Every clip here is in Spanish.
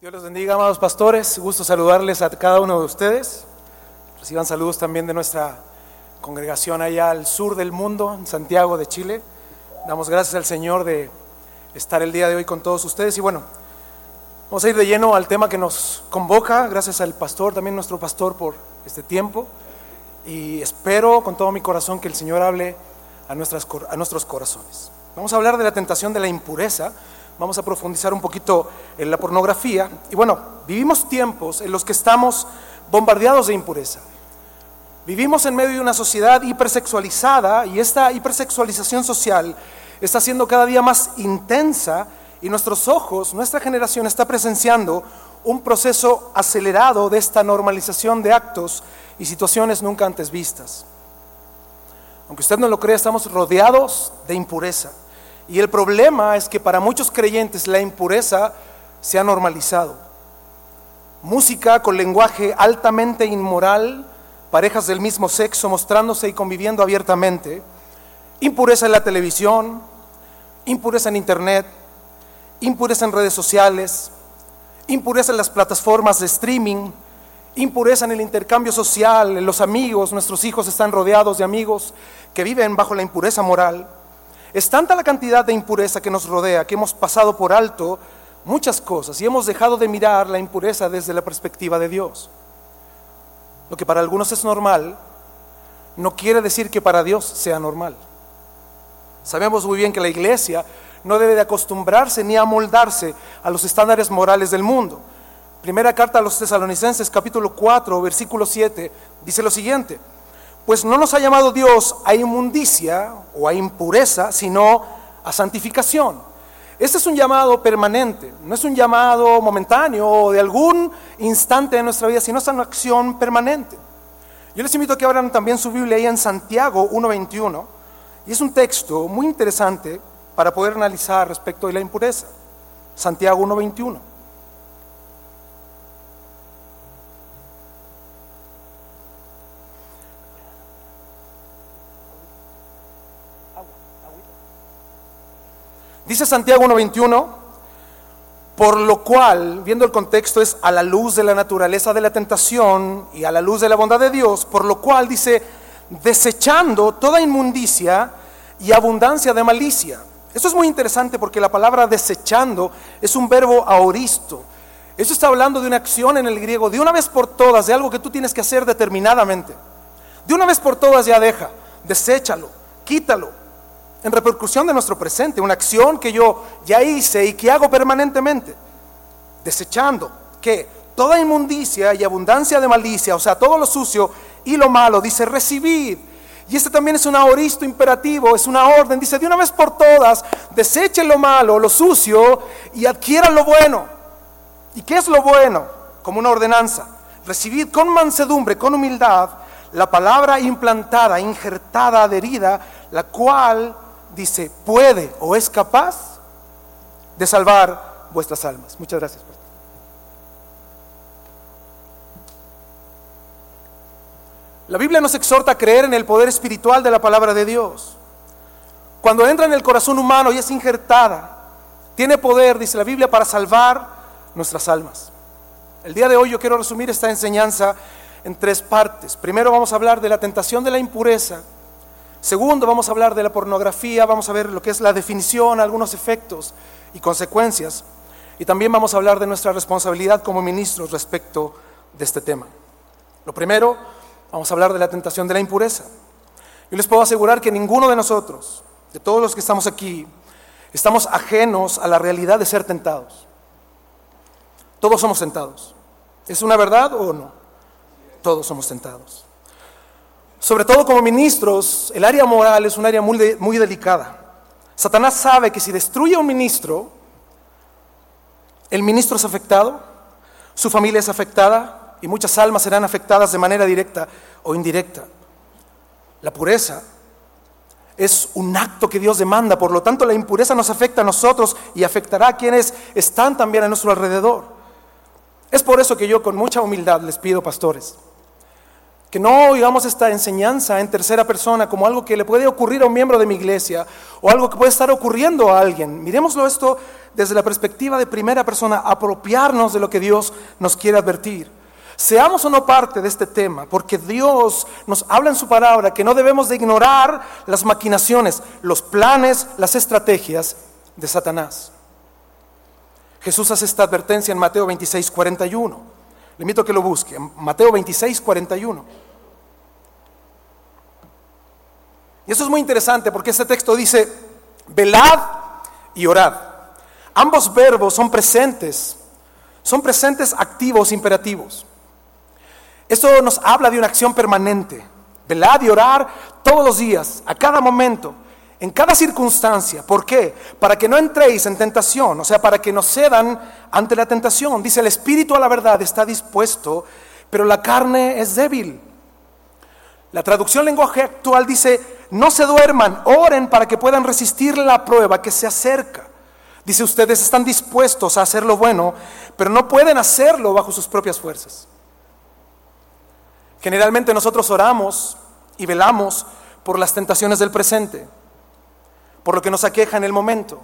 Dios los bendiga, amados pastores. Gusto saludarles a cada uno de ustedes. Reciban saludos también de nuestra congregación allá al sur del mundo, en Santiago de Chile. Damos gracias al Señor de estar el día de hoy con todos ustedes. Y bueno, vamos a ir de lleno al tema que nos convoca. Gracias al pastor, también nuestro pastor, por este tiempo. Y espero con todo mi corazón que el Señor hable a, a nuestros corazones. Vamos a hablar de la tentación de la impureza vamos a profundizar un poquito en la pornografía. Y bueno, vivimos tiempos en los que estamos bombardeados de impureza. Vivimos en medio de una sociedad hipersexualizada y esta hipersexualización social está siendo cada día más intensa y nuestros ojos, nuestra generación está presenciando un proceso acelerado de esta normalización de actos y situaciones nunca antes vistas. Aunque usted no lo crea, estamos rodeados de impureza. Y el problema es que para muchos creyentes la impureza se ha normalizado. Música con lenguaje altamente inmoral, parejas del mismo sexo mostrándose y conviviendo abiertamente, impureza en la televisión, impureza en internet, impureza en redes sociales, impureza en las plataformas de streaming, impureza en el intercambio social, en los amigos, nuestros hijos están rodeados de amigos que viven bajo la impureza moral. Es tanta la cantidad de impureza que nos rodea que hemos pasado por alto muchas cosas y hemos dejado de mirar la impureza desde la perspectiva de Dios. Lo que para algunos es normal, no quiere decir que para Dios sea normal. Sabemos muy bien que la iglesia no debe de acostumbrarse ni amoldarse a los estándares morales del mundo. Primera carta a los tesalonicenses capítulo 4 versículo 7 dice lo siguiente, pues no nos ha llamado Dios a inmundicia o a impureza, sino a santificación. Este es un llamado permanente, no es un llamado momentáneo o de algún instante de nuestra vida, sino es una acción permanente. Yo les invito a que abran también su Biblia ahí en Santiago 1.21, y es un texto muy interesante para poder analizar respecto de la impureza. Santiago 1.21. Dice Santiago 1.21, por lo cual, viendo el contexto, es a la luz de la naturaleza de la tentación y a la luz de la bondad de Dios, por lo cual dice, desechando toda inmundicia y abundancia de malicia. Esto es muy interesante porque la palabra desechando es un verbo aoristo. Eso está hablando de una acción en el griego, de una vez por todas, de algo que tú tienes que hacer determinadamente. De una vez por todas ya deja, deséchalo, quítalo, en repercusión de nuestro presente, una acción que yo ya hice y que hago permanentemente, desechando que toda inmundicia y abundancia de malicia, o sea, todo lo sucio y lo malo, dice recibid. Y este también es un aoristo imperativo, es una orden, dice de una vez por todas, desechen lo malo, lo sucio y adquieran lo bueno. ¿Y qué es lo bueno? Como una ordenanza. Recibid con mansedumbre, con humildad, la palabra implantada, injertada, adherida, la cual dice, puede o es capaz de salvar vuestras almas. Muchas gracias. La Biblia nos exhorta a creer en el poder espiritual de la palabra de Dios. Cuando entra en el corazón humano y es injertada, tiene poder, dice la Biblia, para salvar nuestras almas. El día de hoy yo quiero resumir esta enseñanza en tres partes. Primero vamos a hablar de la tentación de la impureza Segundo, vamos a hablar de la pornografía, vamos a ver lo que es la definición, algunos efectos y consecuencias. Y también vamos a hablar de nuestra responsabilidad como ministros respecto de este tema. Lo primero, vamos a hablar de la tentación de la impureza. Yo les puedo asegurar que ninguno de nosotros, de todos los que estamos aquí, estamos ajenos a la realidad de ser tentados. Todos somos tentados. ¿Es una verdad o no? Todos somos tentados. Sobre todo como ministros, el área moral es un área muy, muy delicada. Satanás sabe que si destruye a un ministro, el ministro es afectado, su familia es afectada y muchas almas serán afectadas de manera directa o indirecta. La pureza es un acto que Dios demanda, por lo tanto la impureza nos afecta a nosotros y afectará a quienes están también a nuestro alrededor. Es por eso que yo con mucha humildad les pido, pastores, Que no oigamos esta enseñanza en tercera persona como algo que le puede ocurrir a un miembro de mi iglesia o algo que puede estar ocurriendo a alguien. Miremoslo esto desde la perspectiva de primera persona, apropiarnos de lo que Dios nos quiere advertir. Seamos o no parte de este tema, porque Dios nos habla en su palabra que no debemos de ignorar las maquinaciones, los planes, las estrategias de Satanás. Jesús hace esta advertencia en Mateo 26, 41. Le invito a que lo busque. Mateo 26, 41. Y eso es muy interesante porque este texto dice, velad y orad. Ambos verbos son presentes, son presentes activos, imperativos. Esto nos habla de una acción permanente. Velad y orar todos los días, a cada momento en cada circunstancia. ¿Por qué? Para que no entréis en tentación, o sea, para que no cedan ante la tentación. Dice, el espíritu a la verdad está dispuesto, pero la carne es débil. La traducción lenguaje actual dice, no se duerman, oren para que puedan resistir la prueba que se acerca. Dice, ustedes están dispuestos a hacer lo bueno, pero no pueden hacerlo bajo sus propias fuerzas. Generalmente nosotros oramos y velamos por las tentaciones del presente por lo que nos aqueja en el momento.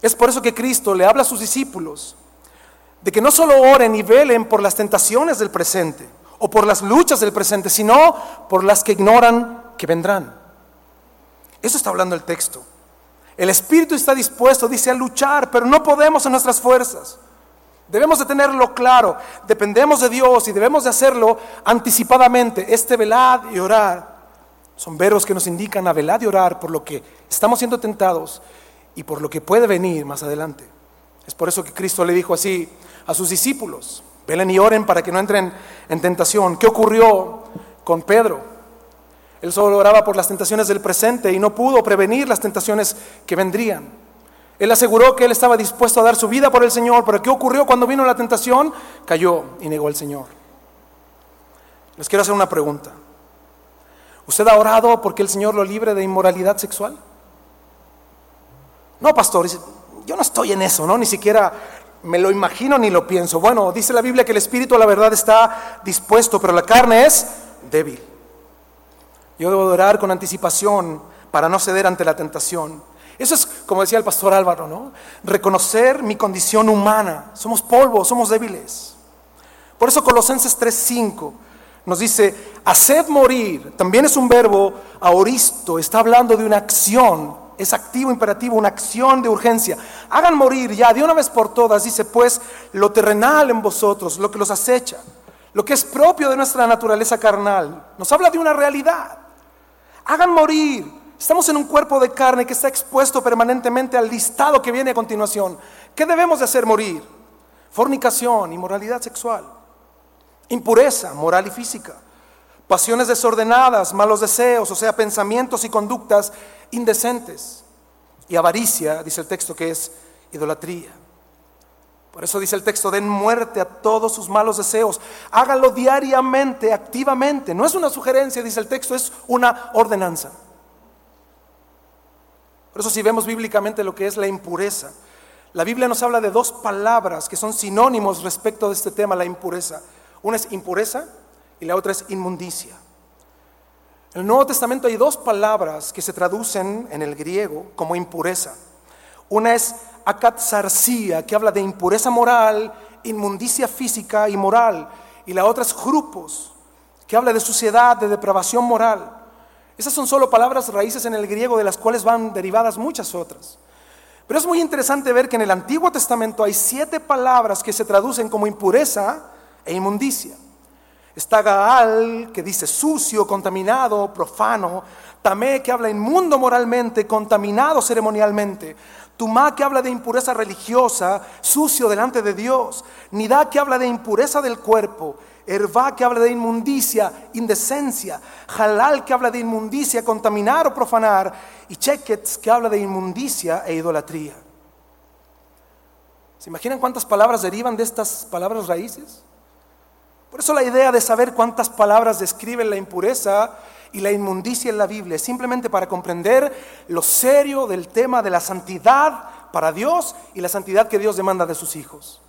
Es por eso que Cristo le habla a sus discípulos de que no solo oren y velen por las tentaciones del presente o por las luchas del presente, sino por las que ignoran que vendrán. Eso está hablando el texto. El espíritu está dispuesto, dice, a luchar, pero no podemos en nuestras fuerzas. Debemos de tenerlo claro, dependemos de Dios y debemos de hacerlo anticipadamente, este velad y orar. Son verbos que nos indican a velar y orar por lo que estamos siendo tentados y por lo que puede venir más adelante. Es por eso que Cristo le dijo así a sus discípulos, velen y oren para que no entren en tentación. ¿Qué ocurrió con Pedro? Él solo oraba por las tentaciones del presente y no pudo prevenir las tentaciones que vendrían. Él aseguró que él estaba dispuesto a dar su vida por el Señor, pero ¿qué ocurrió cuando vino la tentación? Cayó y negó al Señor. Les quiero hacer una pregunta. ¿Usted ha orado porque el Señor lo libre de inmoralidad sexual? No, pastor, yo no estoy en eso, ¿no? Ni siquiera me lo imagino ni lo pienso. Bueno, dice la Biblia que el espíritu a la verdad está dispuesto, pero la carne es débil. Yo debo orar con anticipación para no ceder ante la tentación. Eso es, como decía el pastor Álvaro, ¿no? Reconocer mi condición humana. Somos polvo, somos débiles. Por eso Colosenses 3:5 nos dice, haced morir, también es un verbo aoristo, está hablando de una acción, es activo, imperativo, una acción de urgencia. Hagan morir ya de una vez por todas, dice pues, lo terrenal en vosotros, lo que los acecha, lo que es propio de nuestra naturaleza carnal. Nos habla de una realidad. Hagan morir. Estamos en un cuerpo de carne que está expuesto permanentemente al listado que viene a continuación. ¿Qué debemos de hacer morir? Fornicación, inmoralidad sexual impureza moral y física, pasiones desordenadas, malos deseos, o sea, pensamientos y conductas indecentes, y avaricia, dice el texto, que es idolatría. Por eso dice el texto, den muerte a todos sus malos deseos, háganlo diariamente, activamente. No es una sugerencia, dice el texto, es una ordenanza. Por eso si vemos bíblicamente lo que es la impureza, la Biblia nos habla de dos palabras que son sinónimos respecto de este tema, la impureza. Una es impureza y la otra es inmundicia. En el Nuevo Testamento hay dos palabras que se traducen en el griego como impureza. Una es akatsarsia, que habla de impureza moral, inmundicia física y moral. Y la otra es grupos, que habla de suciedad, de depravación moral. Esas son solo palabras raíces en el griego de las cuales van derivadas muchas otras. Pero es muy interesante ver que en el Antiguo Testamento hay siete palabras que se traducen como impureza e inmundicia. Está Gaal, que dice sucio, contaminado, profano. Tamé, que habla inmundo moralmente, contaminado ceremonialmente. Tumá, que habla de impureza religiosa, sucio delante de Dios. Nidá, que habla de impureza del cuerpo. Hervá, que habla de inmundicia, indecencia. Halal, que habla de inmundicia, contaminar o profanar. Y Cheketz, que habla de inmundicia e idolatría. ¿Se imaginan cuántas palabras derivan de estas palabras raíces? Por eso la idea de saber cuántas palabras describen la impureza y la inmundicia en la Biblia es simplemente para comprender lo serio del tema de la santidad para Dios y la santidad que Dios demanda de sus hijos.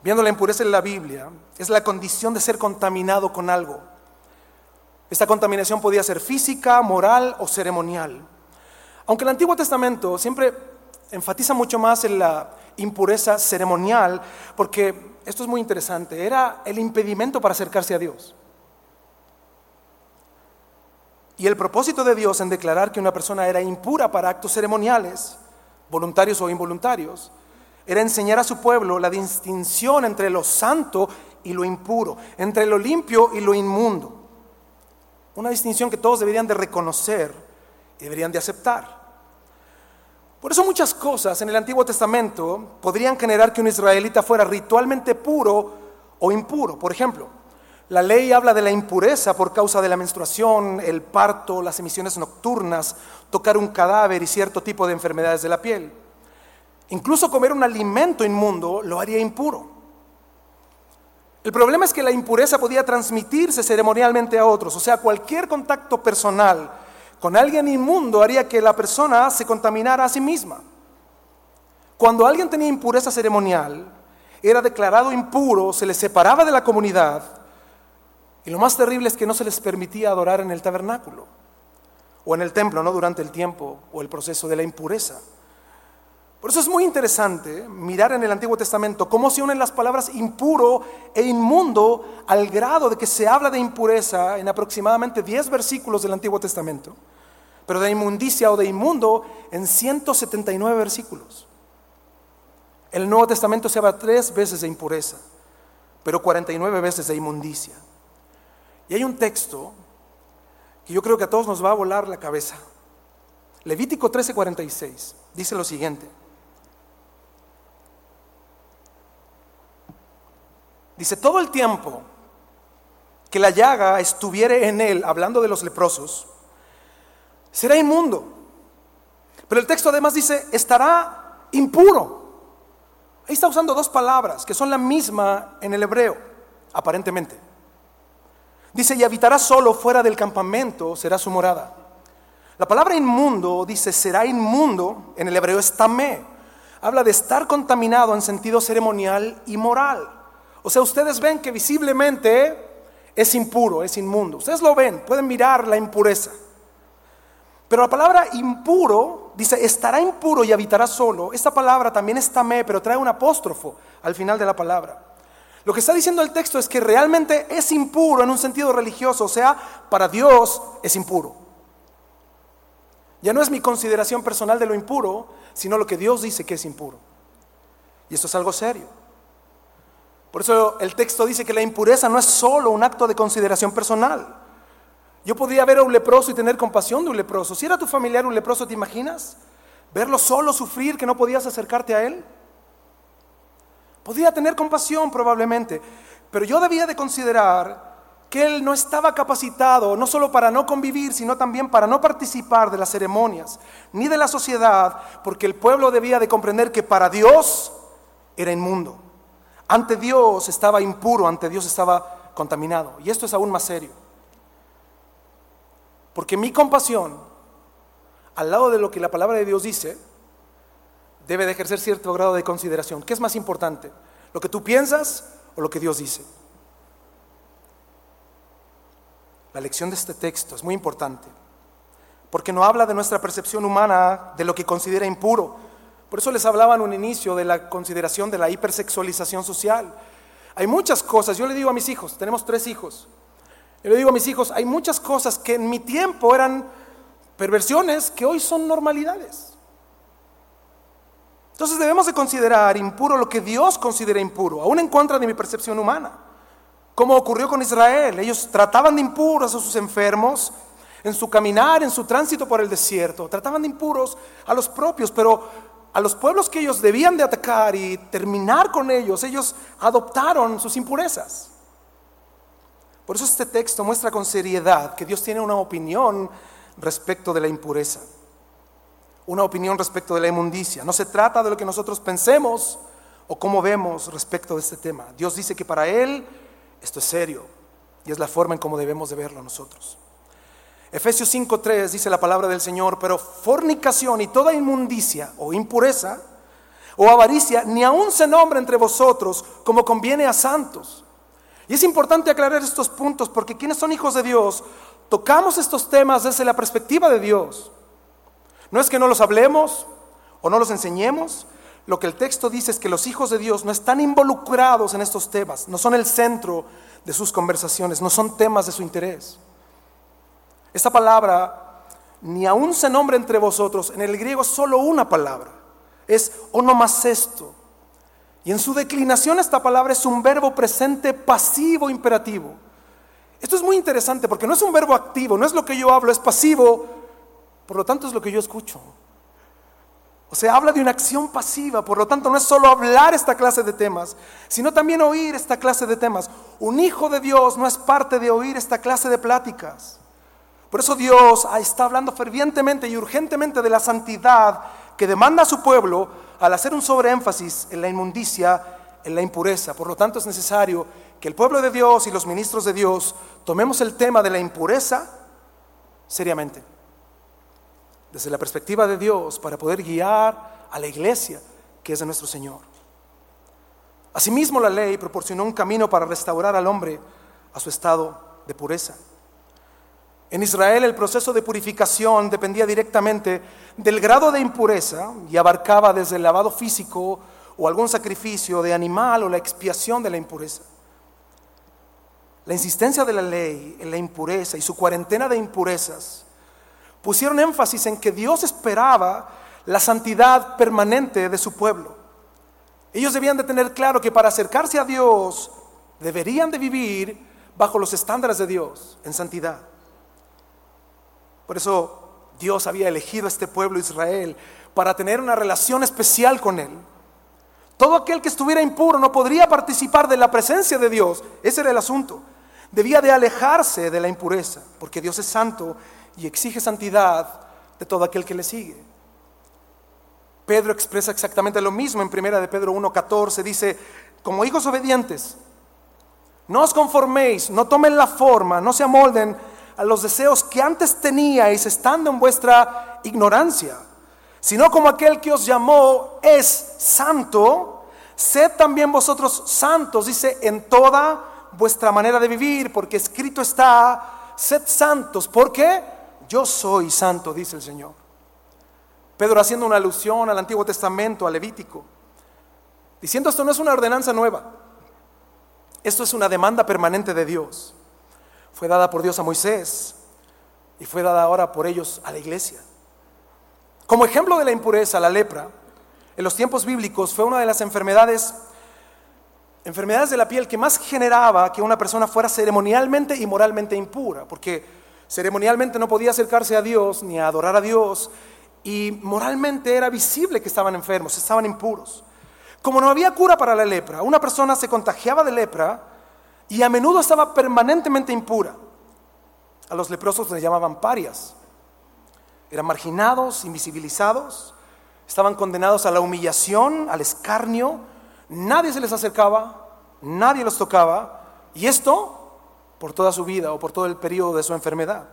viendo la impureza en la Biblia, es la condición de ser contaminado con algo. Esta contaminación podía ser física, moral o ceremonial. Aunque el Antiguo Testamento siempre enfatiza mucho más en la impureza ceremonial, porque esto es muy interesante, era el impedimento para acercarse a Dios. Y el propósito de Dios en declarar que una persona era impura para actos ceremoniales, voluntarios o involuntarios, era enseñar a su pueblo la distinción entre lo santo y lo impuro, entre lo limpio y lo inmundo. Una distinción que todos deberían de reconocer y deberían de aceptar. Por eso muchas cosas en el Antiguo Testamento podrían generar que un israelita fuera ritualmente puro o impuro. Por ejemplo, la ley habla de la impureza por causa de la menstruación, el parto, las emisiones nocturnas, tocar un cadáver y cierto tipo de enfermedades de la piel. Incluso comer un alimento inmundo lo haría impuro. El problema es que la impureza podía transmitirse ceremonialmente a otros, o sea, cualquier contacto personal con alguien inmundo haría que la persona se contaminara a sí misma. Cuando alguien tenía impureza ceremonial, era declarado impuro, se le separaba de la comunidad y lo más terrible es que no se les permitía adorar en el tabernáculo o en el templo, no durante el tiempo o el proceso de la impureza. Por eso es muy interesante mirar en el Antiguo Testamento cómo se unen las palabras impuro e inmundo al grado de que se habla de impureza en aproximadamente 10 versículos del Antiguo Testamento, pero de inmundicia o de inmundo en 179 versículos. El Nuevo Testamento se habla tres veces de impureza, pero 49 veces de inmundicia. Y hay un texto que yo creo que a todos nos va a volar la cabeza. Levítico 13:46 dice lo siguiente. Dice, todo el tiempo que la llaga estuviere en él, hablando de los leprosos, será inmundo. Pero el texto además dice, estará impuro. Ahí está usando dos palabras que son la misma en el hebreo, aparentemente. Dice, y habitará solo fuera del campamento, será su morada. La palabra inmundo dice, será inmundo, en el hebreo es tamé. Habla de estar contaminado en sentido ceremonial y moral. O sea, ustedes ven que visiblemente es impuro, es inmundo. Ustedes lo ven, pueden mirar la impureza. Pero la palabra impuro dice, estará impuro y habitará solo. Esta palabra también es tamé, pero trae un apóstrofo al final de la palabra. Lo que está diciendo el texto es que realmente es impuro en un sentido religioso, o sea, para Dios es impuro. Ya no es mi consideración personal de lo impuro, sino lo que Dios dice que es impuro. Y esto es algo serio. Por eso el texto dice que la impureza no es solo un acto de consideración personal. Yo podría ver a un leproso y tener compasión de un leproso. Si era tu familiar un leproso, ¿te imaginas? Verlo solo sufrir, que no podías acercarte a él. Podía tener compasión probablemente, pero yo debía de considerar que él no estaba capacitado no solo para no convivir, sino también para no participar de las ceremonias, ni de la sociedad, porque el pueblo debía de comprender que para Dios era inmundo. Ante Dios estaba impuro, ante Dios estaba contaminado. Y esto es aún más serio. Porque mi compasión, al lado de lo que la palabra de Dios dice, debe de ejercer cierto grado de consideración. ¿Qué es más importante? ¿Lo que tú piensas o lo que Dios dice? La lección de este texto es muy importante, porque no habla de nuestra percepción humana de lo que considera impuro. Por eso les hablaba en un inicio de la consideración de la hipersexualización social. Hay muchas cosas, yo le digo a mis hijos, tenemos tres hijos, yo le digo a mis hijos, hay muchas cosas que en mi tiempo eran perversiones que hoy son normalidades. Entonces debemos de considerar impuro lo que Dios considera impuro, aún en contra de mi percepción humana. Como ocurrió con Israel, ellos trataban de impuros a sus enfermos en su caminar, en su tránsito por el desierto, trataban de impuros a los propios, pero a los pueblos que ellos debían de atacar y terminar con ellos, ellos adoptaron sus impurezas. Por eso este texto muestra con seriedad que Dios tiene una opinión respecto de la impureza una opinión respecto de la inmundicia. No se trata de lo que nosotros pensemos o cómo vemos respecto de este tema. Dios dice que para Él esto es serio y es la forma en cómo debemos de verlo nosotros. Efesios 5.3 dice la palabra del Señor, pero fornicación y toda inmundicia o impureza o avaricia, ni aun se nombra entre vosotros como conviene a santos. Y es importante aclarar estos puntos porque quienes son hijos de Dios, tocamos estos temas desde la perspectiva de Dios. No es que no los hablemos o no los enseñemos, lo que el texto dice es que los hijos de Dios no están involucrados en estos temas, no son el centro de sus conversaciones, no son temas de su interés. Esta palabra ni aún se nombra entre vosotros, en el griego solo una palabra, es esto. Y en su declinación esta palabra es un verbo presente pasivo imperativo. Esto es muy interesante porque no es un verbo activo, no es lo que yo hablo, es pasivo, por lo tanto es lo que yo escucho. O sea, habla de una acción pasiva, por lo tanto no es solo hablar esta clase de temas, sino también oír esta clase de temas. Un hijo de Dios no es parte de oír esta clase de pláticas. Por eso Dios está hablando fervientemente y urgentemente de la santidad que demanda a su pueblo al hacer un sobreénfasis en la inmundicia, en la impureza. Por lo tanto es necesario que el pueblo de Dios y los ministros de Dios tomemos el tema de la impureza seriamente desde la perspectiva de Dios para poder guiar a la iglesia que es de nuestro Señor. Asimismo, la ley proporcionó un camino para restaurar al hombre a su estado de pureza. En Israel el proceso de purificación dependía directamente del grado de impureza y abarcaba desde el lavado físico o algún sacrificio de animal o la expiación de la impureza. La insistencia de la ley en la impureza y su cuarentena de impurezas pusieron énfasis en que Dios esperaba la santidad permanente de su pueblo. Ellos debían de tener claro que para acercarse a Dios deberían de vivir bajo los estándares de Dios en santidad. Por eso Dios había elegido a este pueblo Israel para tener una relación especial con Él. Todo aquel que estuviera impuro no podría participar de la presencia de Dios. Ese era el asunto. Debía de alejarse de la impureza, porque Dios es santo y exige santidad de todo aquel que le sigue. Pedro expresa exactamente lo mismo en primera de Pedro 1:14, dice, como hijos obedientes, no os conforméis, no tomen la forma, no se amolden a los deseos que antes teníais estando en vuestra ignorancia, sino como aquel que os llamó es santo, sed también vosotros santos, dice, en toda vuestra manera de vivir, porque escrito está, sed santos, ¿por qué? yo soy santo, dice el Señor. Pedro haciendo una alusión al Antiguo Testamento, al Levítico, diciendo esto no es una ordenanza nueva, esto es una demanda permanente de Dios. Fue dada por Dios a Moisés y fue dada ahora por ellos a la iglesia. Como ejemplo de la impureza, la lepra, en los tiempos bíblicos fue una de las enfermedades enfermedades de la piel que más generaba que una persona fuera ceremonialmente y moralmente impura, porque Ceremonialmente no podía acercarse a Dios ni a adorar a Dios y moralmente era visible que estaban enfermos, estaban impuros. Como no había cura para la lepra, una persona se contagiaba de lepra y a menudo estaba permanentemente impura. A los leprosos les llamaban parias. Eran marginados, invisibilizados, estaban condenados a la humillación, al escarnio. Nadie se les acercaba, nadie los tocaba. Y esto por toda su vida o por todo el periodo de su enfermedad.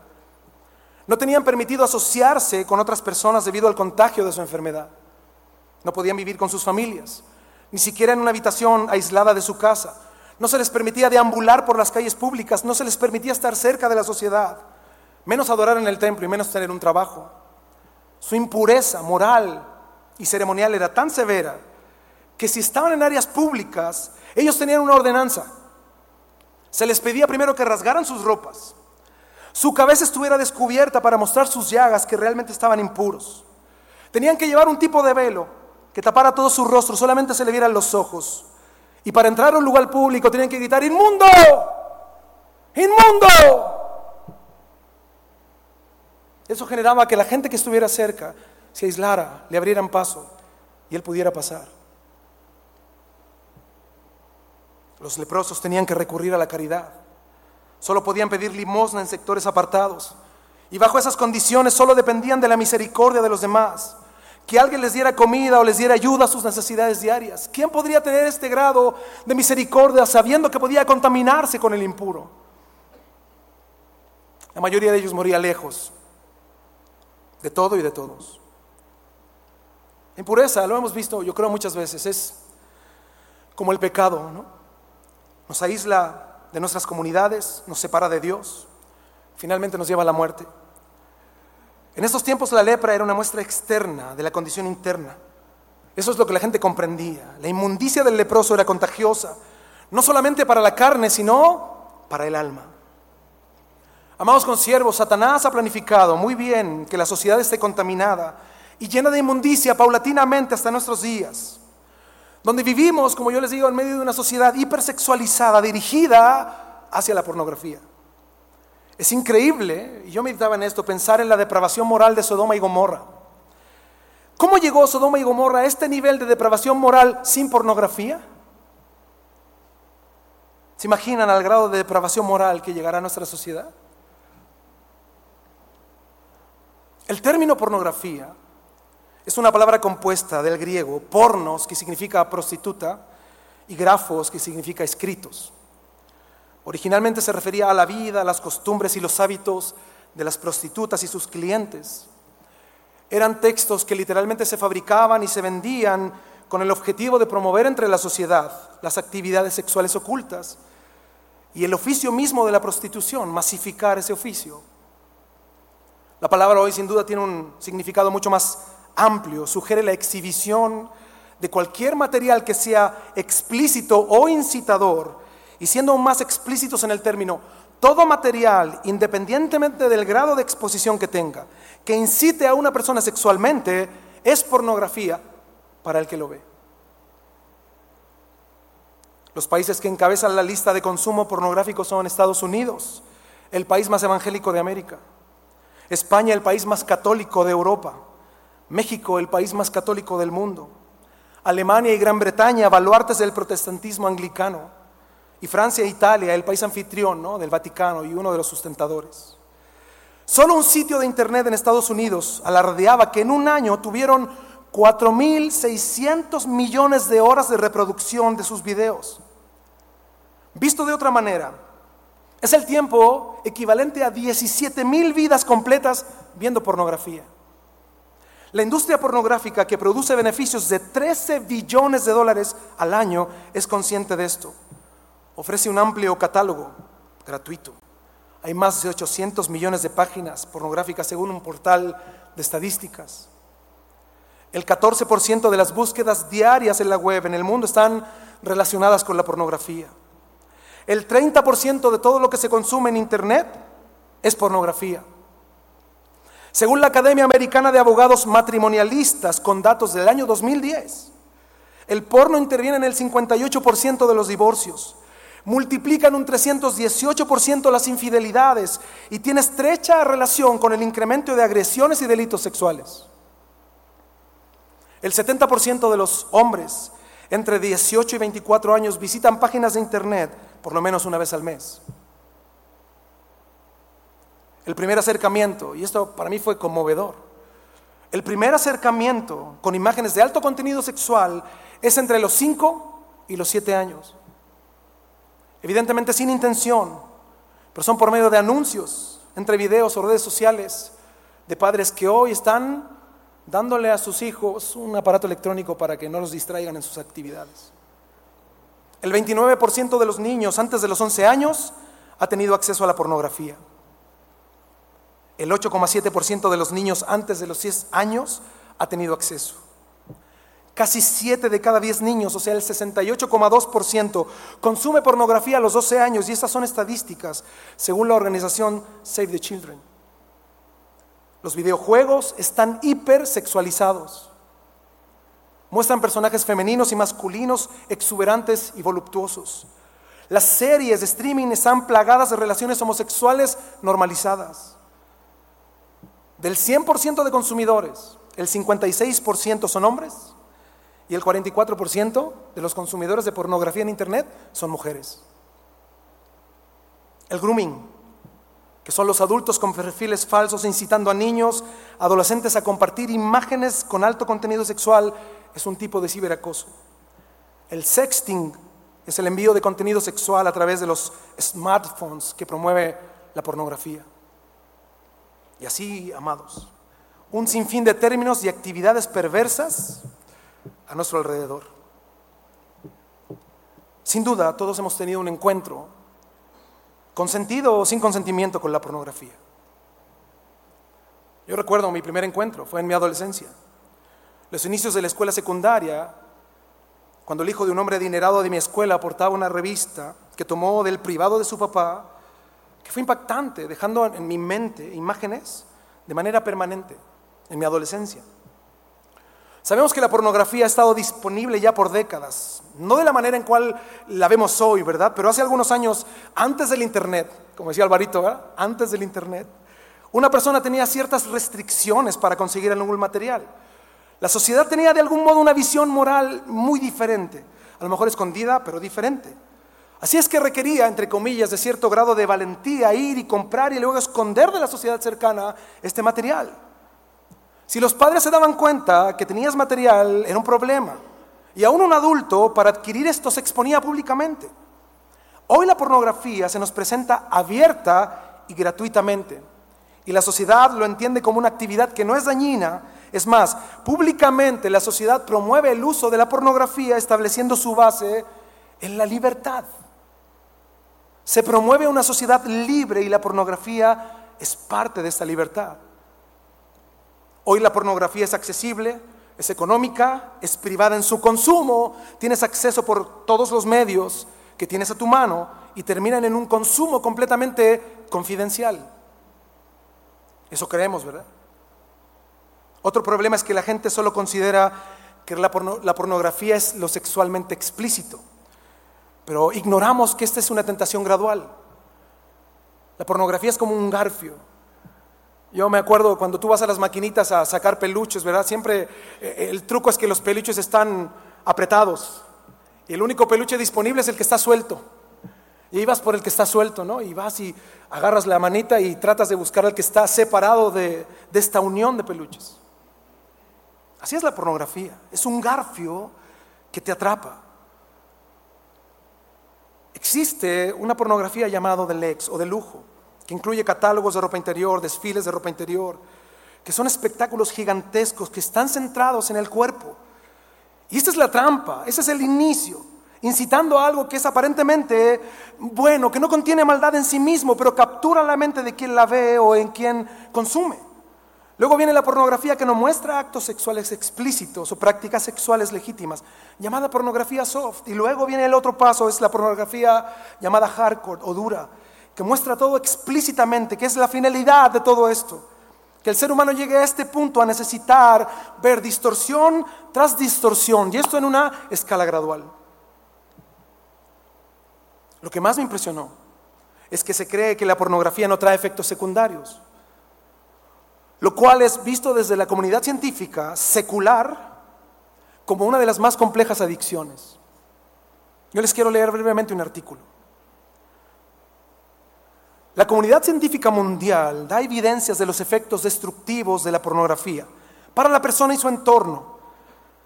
No tenían permitido asociarse con otras personas debido al contagio de su enfermedad. No podían vivir con sus familias, ni siquiera en una habitación aislada de su casa. No se les permitía deambular por las calles públicas, no se les permitía estar cerca de la sociedad, menos adorar en el templo y menos tener un trabajo. Su impureza moral y ceremonial era tan severa que si estaban en áreas públicas, ellos tenían una ordenanza se les pedía primero que rasgaran sus ropas, su cabeza estuviera descubierta para mostrar sus llagas que realmente estaban impuros. Tenían que llevar un tipo de velo que tapara todo su rostro, solamente se le vieran los ojos. Y para entrar a un lugar público tenían que gritar, inmundo, inmundo. Eso generaba que la gente que estuviera cerca se aislara, le abrieran paso y él pudiera pasar. Los leprosos tenían que recurrir a la caridad. Solo podían pedir limosna en sectores apartados. Y bajo esas condiciones solo dependían de la misericordia de los demás. Que alguien les diera comida o les diera ayuda a sus necesidades diarias. ¿Quién podría tener este grado de misericordia sabiendo que podía contaminarse con el impuro? La mayoría de ellos moría lejos de todo y de todos. impureza, lo hemos visto, yo creo muchas veces, es como el pecado, ¿no? Nos aísla de nuestras comunidades, nos separa de Dios, finalmente nos lleva a la muerte. En estos tiempos la lepra era una muestra externa de la condición interna. Eso es lo que la gente comprendía. La inmundicia del leproso era contagiosa, no solamente para la carne, sino para el alma. Amados consiervos, Satanás ha planificado muy bien que la sociedad esté contaminada y llena de inmundicia paulatinamente hasta nuestros días, donde vivimos, como yo les digo, en medio de una sociedad hipersexualizada, dirigida hacia la pornografía. Es increíble, y yo meditaba en esto, pensar en la depravación moral de Sodoma y Gomorra. ¿Cómo llegó Sodoma y Gomorra a este nivel de depravación moral sin pornografía? ¿Se imaginan al grado de depravación moral que llegará a nuestra sociedad? El término pornografía es una palabra compuesta del griego pornos, que significa prostituta, y grafos, que significa escritos. Originalmente se refería a la vida, las costumbres y los hábitos de las prostitutas y sus clientes. Eran textos que literalmente se fabricaban y se vendían con el objetivo de promover entre la sociedad las actividades sexuales ocultas y el oficio mismo de la prostitución, masificar ese oficio. La palabra hoy sin duda tiene un significado mucho más amplio, sugiere la exhibición de cualquier material que sea explícito o incitador y siendo aún más explícitos en el término, todo material, independientemente del grado de exposición que tenga, que incite a una persona sexualmente, es pornografía para el que lo ve. Los países que encabezan la lista de consumo pornográfico son Estados Unidos, el país más evangélico de América, España, el país más católico de Europa, México, el país más católico del mundo, Alemania y Gran Bretaña, baluartes del protestantismo anglicano, Francia e Italia, el país anfitrión ¿no? del Vaticano y uno de los sustentadores. Solo un sitio de internet en Estados Unidos alardeaba que en un año tuvieron 4.600 millones de horas de reproducción de sus videos. Visto de otra manera, es el tiempo equivalente a 17.000 vidas completas viendo pornografía. La industria pornográfica que produce beneficios de 13 billones de dólares al año es consciente de esto ofrece un amplio catálogo gratuito. Hay más de 800 millones de páginas pornográficas según un portal de estadísticas. El 14% de las búsquedas diarias en la web en el mundo están relacionadas con la pornografía. El 30% de todo lo que se consume en Internet es pornografía. Según la Academia Americana de Abogados Matrimonialistas, con datos del año 2010, el porno interviene en el 58% de los divorcios, multiplican un 318% las infidelidades y tiene estrecha relación con el incremento de agresiones y delitos sexuales. El 70% de los hombres entre 18 y 24 años visitan páginas de internet por lo menos una vez al mes. El primer acercamiento, y esto para mí fue conmovedor, el primer acercamiento con imágenes de alto contenido sexual es entre los 5 y los 7 años evidentemente sin intención, pero son por medio de anuncios, entre videos o redes sociales, de padres que hoy están dándole a sus hijos un aparato electrónico para que no los distraigan en sus actividades. El 29% de los niños antes de los 11 años ha tenido acceso a la pornografía. El 8,7% de los niños antes de los 10 años ha tenido acceso. Casi 7 de cada 10 niños, o sea, el 68,2%, consume pornografía a los 12 años y estas son estadísticas según la organización Save the Children. Los videojuegos están hipersexualizados. Muestran personajes femeninos y masculinos exuberantes y voluptuosos. Las series de streaming están plagadas de relaciones homosexuales normalizadas. Del 100% de consumidores, el 56% son hombres y el 44% de los consumidores de pornografía en Internet son mujeres. El grooming, que son los adultos con perfiles falsos incitando a niños, adolescentes a compartir imágenes con alto contenido sexual, es un tipo de ciberacoso. El sexting es el envío de contenido sexual a través de los smartphones que promueve la pornografía. Y así, amados, un sinfín de términos y actividades perversas a nuestro alrededor. Sin duda, todos hemos tenido un encuentro, consentido o sin consentimiento, con la pornografía. Yo recuerdo mi primer encuentro, fue en mi adolescencia. Los inicios de la escuela secundaria, cuando el hijo de un hombre adinerado de mi escuela aportaba una revista que tomó del privado de su papá, que fue impactante, dejando en mi mente imágenes de manera permanente en mi adolescencia. Sabemos que la pornografía ha estado disponible ya por décadas, no de la manera en cual la vemos hoy, ¿verdad? Pero hace algunos años, antes del Internet, como decía Alvarito, ¿verdad? Antes del Internet, una persona tenía ciertas restricciones para conseguir algún material. La sociedad tenía de algún modo una visión moral muy diferente, a lo mejor escondida, pero diferente. Así es que requería, entre comillas, de cierto grado de valentía ir y comprar y luego esconder de la sociedad cercana este material. Si los padres se daban cuenta que tenías material, era un problema. Y aún un adulto, para adquirir esto, se exponía públicamente. Hoy la pornografía se nos presenta abierta y gratuitamente. Y la sociedad lo entiende como una actividad que no es dañina. Es más, públicamente la sociedad promueve el uso de la pornografía estableciendo su base en la libertad. Se promueve una sociedad libre y la pornografía es parte de esta libertad. Hoy la pornografía es accesible, es económica, es privada en su consumo, tienes acceso por todos los medios que tienes a tu mano y terminan en un consumo completamente confidencial. Eso creemos, ¿verdad? Otro problema es que la gente solo considera que la, pornografía es lo sexualmente explícito, pero ignoramos que esta es una tentación gradual. La pornografía es como un garfio. Yo me acuerdo cuando tú vas a las maquinitas a sacar peluches, ¿verdad? Siempre eh, el truco es que los peluches están apretados y el único peluche disponible es el que está suelto. Y ibas por el que está suelto, ¿no? Y vas y agarras la manita y tratas de buscar al que está separado de, de esta unión de peluches. Así es la pornografía. Es un garfio que te atrapa. Existe una pornografía llamada del ex o de lujo, que incluye catálogos de ropa interior, desfiles de ropa interior, que son espectáculos gigantescos que están centrados en el cuerpo. Y esta es la trampa, ese es el inicio incitando a algo que es aparentemente bueno, que no contiene maldad en sí mismo, pero captura la mente de quien la ve o en quien consume. Luego viene la pornografía que no muestra actos sexuales explícitos o prácticas sexuales legítimas, llamada pornografía soft. Y luego viene el otro paso, es la pornografía llamada hardcore o dura, que muestra todo explícitamente, que es la finalidad de todo esto. Que el ser humano llegue a este punto a necesitar ver distorsión tras distorsión, y esto en una escala gradual. Lo que más me impresionó es que se cree que la pornografía no trae efectos secundarios, lo cual es visto desde la comunidad científica secular como una de las más complejas adicciones. Yo les quiero leer brevemente un artículo. La comunidad científica mundial da evidencias de los efectos destructivos de la pornografía para la persona y su entorno.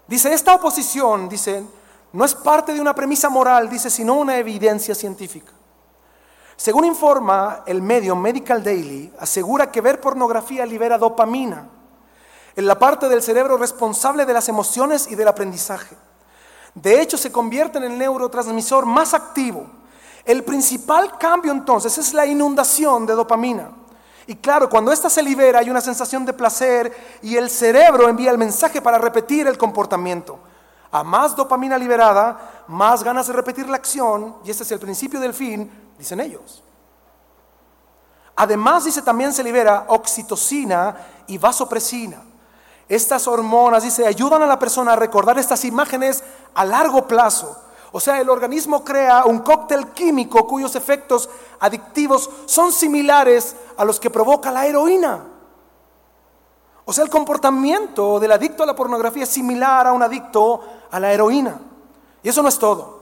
Dice, esta oposición, dice, no es parte de una premisa moral, dice, sino una evidencia científica. Según informa el medio Medical Daily, asegura que ver pornografía libera dopamina, en la parte del cerebro responsable de las emociones y del aprendizaje. De hecho, se convierte en el neurotransmisor más activo. El principal cambio entonces es la inundación de dopamina. Y claro, cuando ésta se libera hay una sensación de placer y el cerebro envía el mensaje para repetir el comportamiento. A más dopamina liberada, más ganas de repetir la acción, y este es el principio del fin, dicen ellos. Además, dice, también se libera oxitocina y vasopresina. Estas hormonas, dice, ayudan a la persona a recordar estas imágenes a largo plazo. O sea, el organismo crea un cóctel químico cuyos efectos adictivos son similares a los que provoca la heroína. O sea, el comportamiento del adicto a la pornografía es similar a un adicto a la heroína. Y eso no es todo.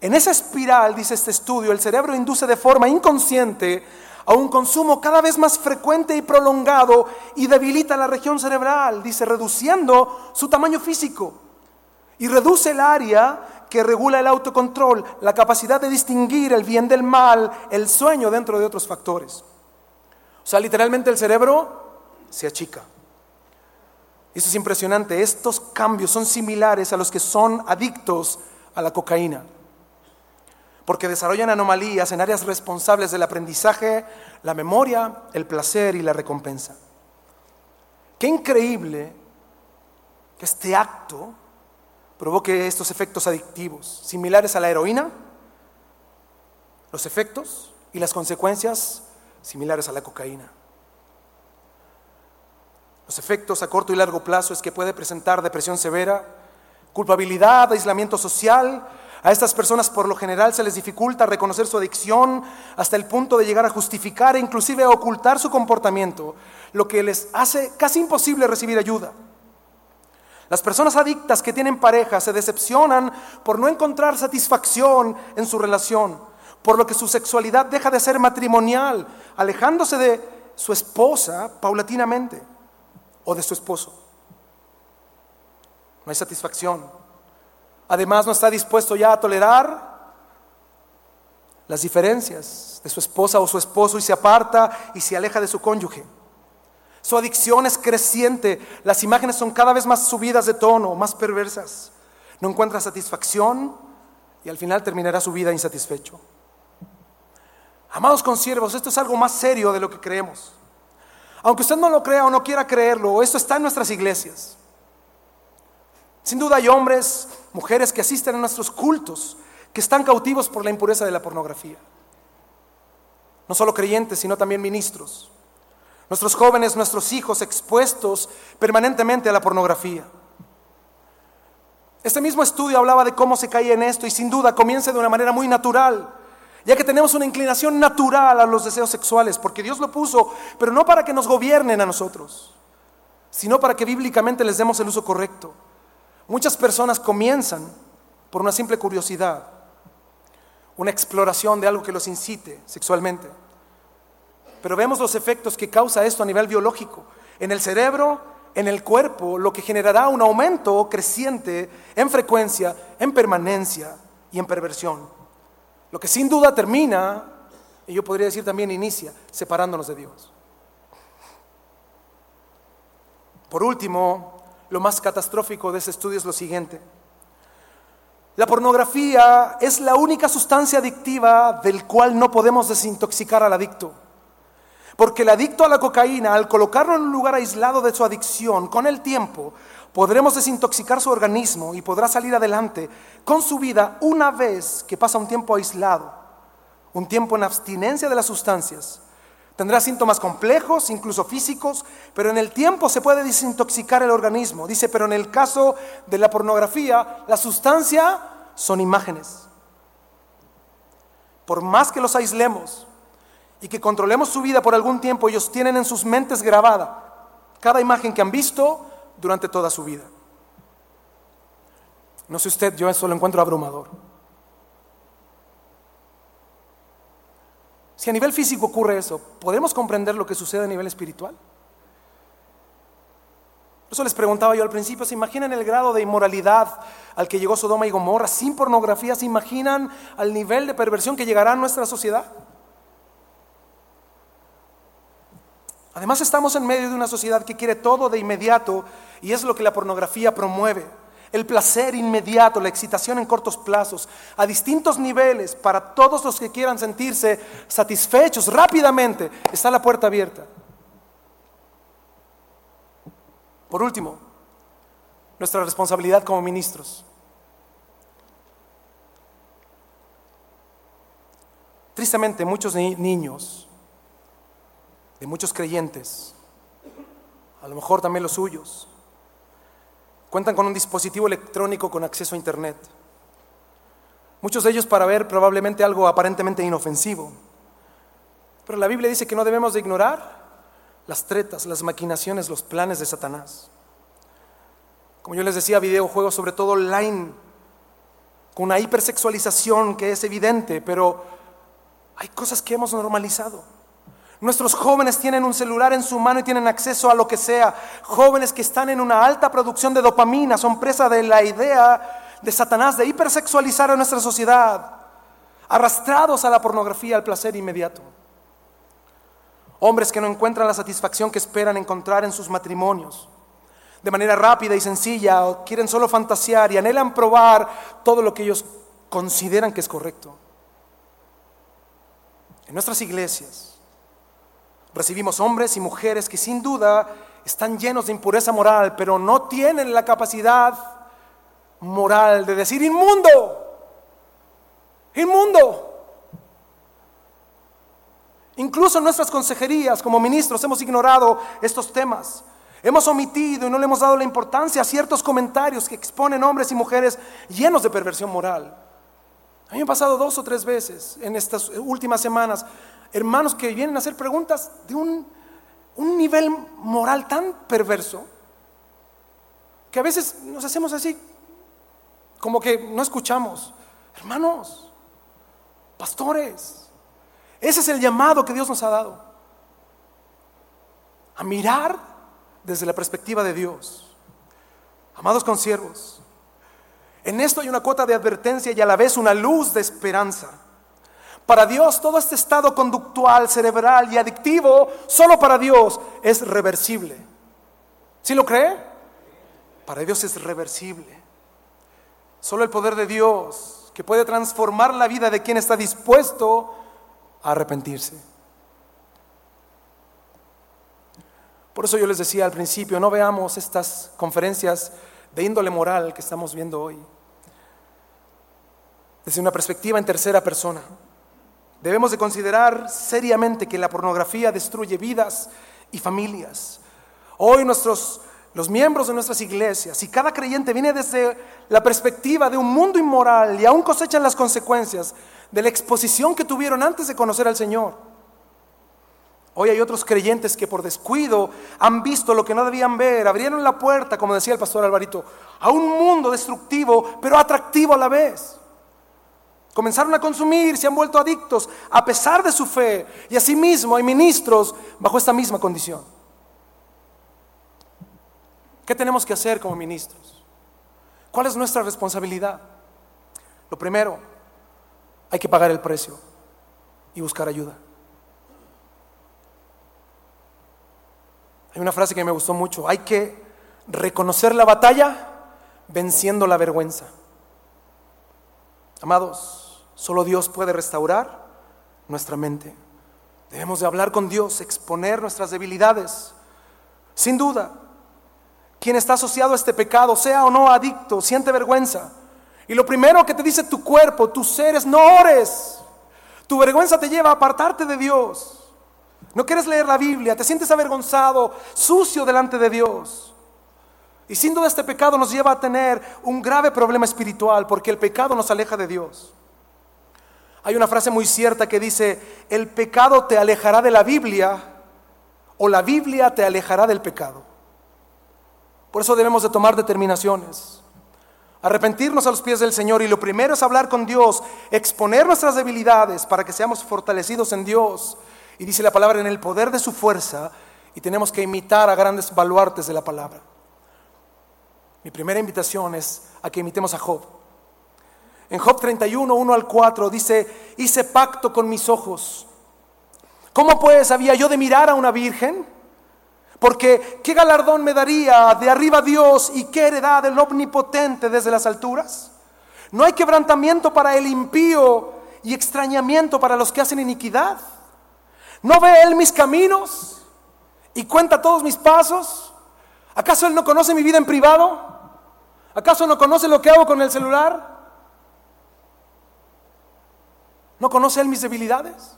En esa espiral, dice este estudio, el cerebro induce de forma inconsciente a un consumo cada vez más frecuente y prolongado y debilita la región cerebral, dice, reduciendo su tamaño físico y reduce el área que regula el autocontrol, la capacidad de distinguir el bien del mal, el sueño dentro de otros factores. O sea, literalmente el cerebro se achica. Eso es impresionante. Estos cambios son similares a los que son adictos a la cocaína, porque desarrollan anomalías en áreas responsables del aprendizaje, la memoria, el placer y la recompensa. Qué increíble que este acto provoque estos efectos adictivos, similares a la heroína, los efectos y las consecuencias similares a la cocaína. Los efectos a corto y largo plazo es que puede presentar depresión severa, culpabilidad, aislamiento social. A estas personas por lo general se les dificulta reconocer su adicción hasta el punto de llegar a justificar e inclusive a ocultar su comportamiento, lo que les hace casi imposible recibir ayuda. Las personas adictas que tienen pareja se decepcionan por no encontrar satisfacción en su relación, por lo que su sexualidad deja de ser matrimonial, alejándose de su esposa paulatinamente o de su esposo. No hay satisfacción. Además no está dispuesto ya a tolerar las diferencias de su esposa o su esposo y se aparta y se aleja de su cónyuge. Su adicción es creciente, las imágenes son cada vez más subidas de tono, más perversas. No encuentra satisfacción y al final terminará su vida insatisfecho. Amados consiervos, esto es algo más serio de lo que creemos. Aunque usted no lo crea o no quiera creerlo, esto está en nuestras iglesias. Sin duda hay hombres, mujeres que asisten a nuestros cultos, que están cautivos por la impureza de la pornografía. No solo creyentes, sino también ministros. Nuestros jóvenes, nuestros hijos expuestos permanentemente a la pornografía. Este mismo estudio hablaba de cómo se cae en esto y sin duda comienza de una manera muy natural ya que tenemos una inclinación natural a los deseos sexuales, porque Dios lo puso, pero no para que nos gobiernen a nosotros, sino para que bíblicamente les demos el uso correcto. Muchas personas comienzan por una simple curiosidad, una exploración de algo que los incite sexualmente. Pero vemos los efectos que causa esto a nivel biológico, en el cerebro, en el cuerpo, lo que generará un aumento creciente en frecuencia, en permanencia y en perversión. Lo que sin duda termina, y yo podría decir también inicia, separándonos de Dios. Por último, lo más catastrófico de ese estudio es lo siguiente. La pornografía es la única sustancia adictiva del cual no podemos desintoxicar al adicto. Porque el adicto a la cocaína, al colocarlo en un lugar aislado de su adicción, con el tiempo, podremos desintoxicar su organismo y podrá salir adelante con su vida una vez que pasa un tiempo aislado, un tiempo en abstinencia de las sustancias. Tendrá síntomas complejos, incluso físicos, pero en el tiempo se puede desintoxicar el organismo. Dice, pero en el caso de la pornografía, la sustancia son imágenes. Por más que los aislemos y que controlemos su vida por algún tiempo, ellos tienen en sus mentes grabada cada imagen que han visto, durante toda su vida. No sé usted, yo eso lo encuentro abrumador. Si a nivel físico ocurre eso, ¿podemos comprender lo que sucede a nivel espiritual? Por eso les preguntaba yo al principio, ¿se imaginan el grado de inmoralidad al que llegó Sodoma y Gomorra sin pornografía? ¿Se imaginan al nivel de perversión que llegará a nuestra sociedad? Además estamos en medio de una sociedad que quiere todo de inmediato y es lo que la pornografía promueve. El placer inmediato, la excitación en cortos plazos, a distintos niveles, para todos los que quieran sentirse satisfechos rápidamente, está la puerta abierta. Por último, nuestra responsabilidad como ministros. Tristemente, muchos niños de muchos creyentes, a lo mejor también los suyos, cuentan con un dispositivo electrónico con acceso a Internet. Muchos de ellos para ver probablemente algo aparentemente inofensivo. Pero la Biblia dice que no debemos de ignorar las tretas, las maquinaciones, los planes de Satanás. Como yo les decía, videojuegos, sobre todo online, con una hipersexualización que es evidente, pero hay cosas que hemos normalizado. Nuestros jóvenes tienen un celular en su mano y tienen acceso a lo que sea. Jóvenes que están en una alta producción de dopamina son presa de la idea de Satanás de hipersexualizar a nuestra sociedad, arrastrados a la pornografía, al placer inmediato. Hombres que no encuentran la satisfacción que esperan encontrar en sus matrimonios, de manera rápida y sencilla o quieren solo fantasear y anhelan probar todo lo que ellos consideran que es correcto. En nuestras iglesias recibimos hombres y mujeres que sin duda están llenos de impureza moral, pero no tienen la capacidad moral de decir inmundo, inmundo. Incluso en nuestras consejerías como ministros hemos ignorado estos temas. Hemos omitido y no le hemos dado la importancia a ciertos comentarios que exponen hombres y mujeres llenos de perversión moral. A mí me han pasado dos o tres veces en estas últimas semanas hermanos que vienen a hacer preguntas de un, un nivel moral tan perverso que a veces nos hacemos así, como que no escuchamos. Hermanos, pastores, ese es el llamado que Dios nos ha dado. A mirar desde la perspectiva de Dios. Amados consiervos, en esto hay una cuota de advertencia y a la vez una luz de esperanza. Para Dios todo este estado conductual, cerebral y adictivo, solo para Dios es reversible. ¿Sí lo cree? Para Dios es reversible. Solo el poder de Dios que puede transformar la vida de quien está dispuesto a arrepentirse. Por eso yo les decía al principio, no veamos estas conferencias de índole moral que estamos viendo hoy desde una perspectiva en tercera persona. Debemos de considerar seriamente que la pornografía destruye vidas y familias. Hoy nuestros los miembros de nuestras iglesias y cada creyente viene desde la perspectiva de un mundo inmoral y aún cosechan las consecuencias de la exposición que tuvieron antes de conocer al Señor. Hoy hay otros creyentes que por descuido han visto lo que no debían ver, abrieron la puerta, como decía el pastor Alvarito, a un mundo destructivo, pero atractivo a la vez. Comenzaron a consumir, se han vuelto adictos a pesar de su fe. Y asimismo hay ministros bajo esta misma condición. ¿Qué tenemos que hacer como ministros? ¿Cuál es nuestra responsabilidad? Lo primero, hay que pagar el precio y buscar ayuda. Hay una frase que me gustó mucho. Hay que reconocer la batalla venciendo la vergüenza. Amados, solo Dios puede restaurar nuestra mente. Debemos de hablar con Dios, exponer nuestras debilidades. Sin duda, quien está asociado a este pecado, sea o no adicto, siente vergüenza. Y lo primero que te dice tu cuerpo, tus seres, no ores. Tu vergüenza te lleva a apartarte de Dios. No quieres leer la Biblia, te sientes avergonzado, sucio delante de Dios. Y sin duda este pecado nos lleva a tener un grave problema espiritual porque el pecado nos aleja de Dios. Hay una frase muy cierta que dice, el pecado te alejará de la Biblia o la Biblia te alejará del pecado. Por eso debemos de tomar determinaciones, arrepentirnos a los pies del Señor y lo primero es hablar con Dios, exponer nuestras debilidades para que seamos fortalecidos en Dios y dice la palabra en el poder de su fuerza y tenemos que imitar a grandes baluartes de la palabra. Mi primera invitación es a que imitemos a Job. En Job 31, 1 al 4 dice, hice pacto con mis ojos. ¿Cómo pues había yo de mirar a una virgen? Porque ¿qué galardón me daría de arriba Dios y qué heredad del omnipotente desde las alturas? No hay quebrantamiento para el impío y extrañamiento para los que hacen iniquidad. ¿No ve Él mis caminos y cuenta todos mis pasos? ¿Acaso Él no conoce mi vida en privado? ¿Acaso no conoce lo que hago con el celular? ¿No conoce Él mis debilidades?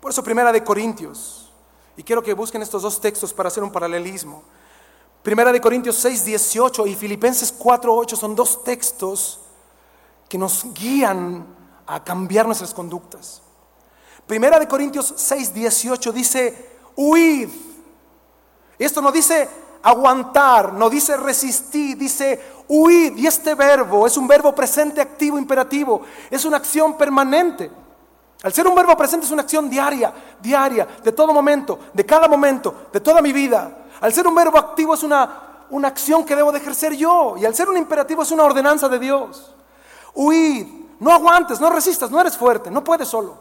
Por eso Primera de Corintios, y quiero que busquen estos dos textos para hacer un paralelismo. Primera de Corintios 6, 18 y Filipenses 4, 8 son dos textos que nos guían a cambiar nuestras conductas. Primera de Corintios 6, 18 dice, huid. Esto no dice aguantar, no dice resistir, dice huid. Y este verbo es un verbo presente, activo, imperativo. Es una acción permanente. Al ser un verbo presente es una acción diaria, diaria, de todo momento, de cada momento, de toda mi vida. Al ser un verbo activo es una, una acción que debo de ejercer yo. Y al ser un imperativo es una ordenanza de Dios. Huid, no aguantes, no resistas, no eres fuerte, no puedes solo.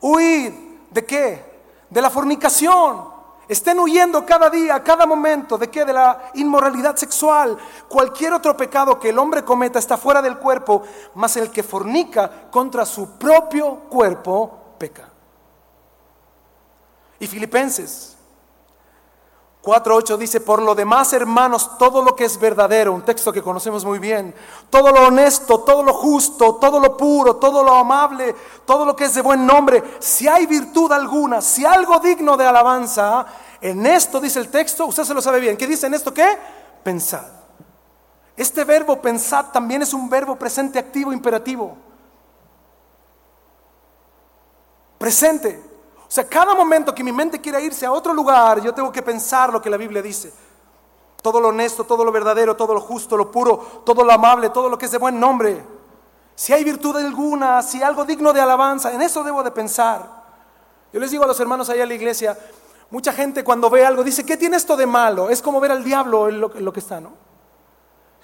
Huid de qué? De la fornicación. Estén huyendo cada día, cada momento de qué? De la inmoralidad sexual. Cualquier otro pecado que el hombre cometa está fuera del cuerpo, más el que fornica contra su propio cuerpo peca. Y Filipenses 4.8 dice, por lo demás, hermanos, todo lo que es verdadero, un texto que conocemos muy bien, todo lo honesto, todo lo justo, todo lo puro, todo lo amable, todo lo que es de buen nombre, si hay virtud alguna, si algo digno de alabanza, en esto dice el texto, usted se lo sabe bien, ¿qué dice en esto qué? Pensad. Este verbo pensad también es un verbo presente activo imperativo. Presente. O sea, cada momento que mi mente quiera irse a otro lugar, yo tengo que pensar lo que la Biblia dice. Todo lo honesto, todo lo verdadero, todo lo justo, lo puro, todo lo amable, todo lo que es de buen nombre. Si hay virtud alguna, si algo digno de alabanza, en eso debo de pensar. Yo les digo a los hermanos allá en la iglesia, mucha gente cuando ve algo dice, ¿qué tiene esto de malo? Es como ver al diablo en lo, lo que está, ¿no?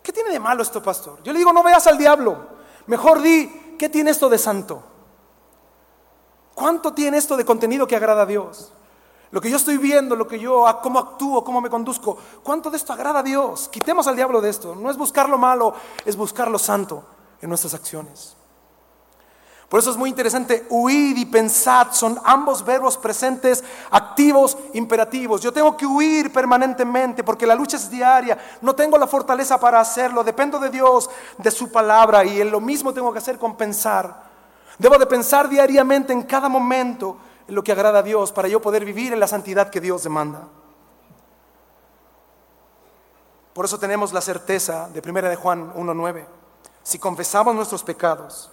¿Qué tiene de malo esto, pastor? Yo le digo, no veas al diablo. Mejor di, ¿qué tiene esto de santo? ¿Cuánto tiene esto de contenido que agrada a Dios? Lo que yo estoy viendo, lo que yo, cómo actúo, cómo me conduzco, ¿cuánto de esto agrada a Dios? Quitemos al diablo de esto. No es buscar lo malo, es buscar lo santo en nuestras acciones. Por eso es muy interesante, huir y pensar son ambos verbos presentes, activos, imperativos. Yo tengo que huir permanentemente porque la lucha es diaria, no tengo la fortaleza para hacerlo, dependo de Dios, de su palabra y en lo mismo tengo que hacer con pensar. Debo de pensar diariamente en cada momento en lo que agrada a Dios para yo poder vivir en la santidad que Dios demanda. Por eso tenemos la certeza de 1 de Juan 1.9. Si confesamos nuestros pecados,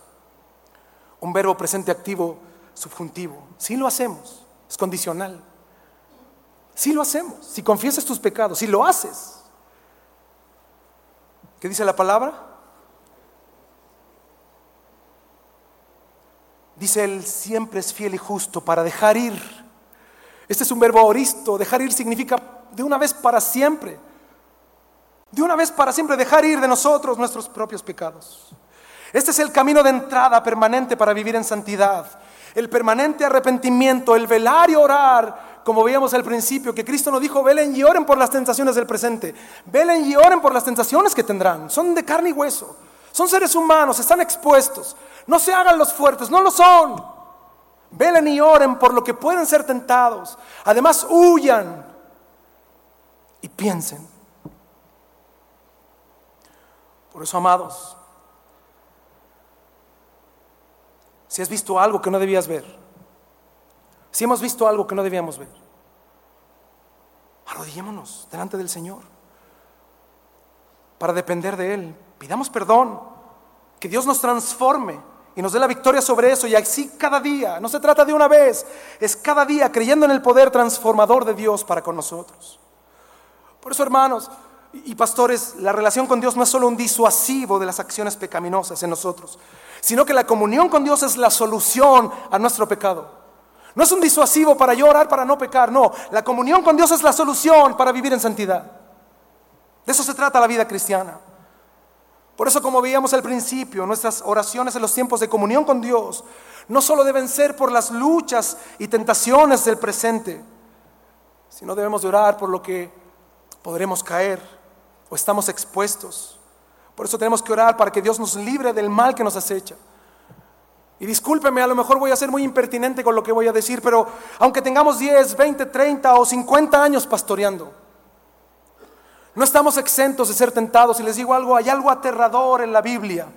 un verbo presente activo subjuntivo, si lo hacemos, es condicional. Si lo hacemos, si confiesas tus pecados, si lo haces. ¿Qué dice la palabra? Dice él, siempre es fiel y justo para dejar ir. Este es un verbo oristo. Dejar ir significa de una vez para siempre. De una vez para siempre dejar ir de nosotros nuestros propios pecados. Este es el camino de entrada permanente para vivir en santidad. El permanente arrepentimiento, el velar y orar, como veíamos al principio, que Cristo nos dijo, velen y oren por las tentaciones del presente. Velen y oren por las tentaciones que tendrán. Son de carne y hueso. Son seres humanos, están expuestos. No se hagan los fuertes, no lo son. Velen y oren por lo que pueden ser tentados. Además, huyan y piensen. Por eso, amados, si has visto algo que no debías ver, si hemos visto algo que no debíamos ver, arrodillémonos delante del Señor para depender de Él, Pidamos perdón, que Dios nos transforme y nos dé la victoria sobre eso y así cada día. No se trata de una vez, es cada día creyendo en el poder transformador de Dios para con nosotros. Por eso, hermanos y pastores, la relación con Dios no es solo un disuasivo de las acciones pecaminosas en nosotros, sino que la comunión con Dios es la solución a nuestro pecado. No es un disuasivo para llorar, para no pecar, no. La comunión con Dios es la solución para vivir en santidad. De eso se trata la vida cristiana. Por eso, como veíamos al principio, nuestras oraciones en los tiempos de comunión con Dios no solo deben ser por las luchas y tentaciones del presente, sino debemos orar por lo que podremos caer estamos expuestos. Por eso tenemos que orar para que Dios nos libre del mal que nos acecha. Y discúlpeme, a lo mejor voy a ser muy impertinente con lo que voy a decir, pero aunque tengamos 10, 20, 30 o 50 años pastoreando, no estamos exentos de ser tentados. Y les digo algo, hay algo aterrador en la Biblia,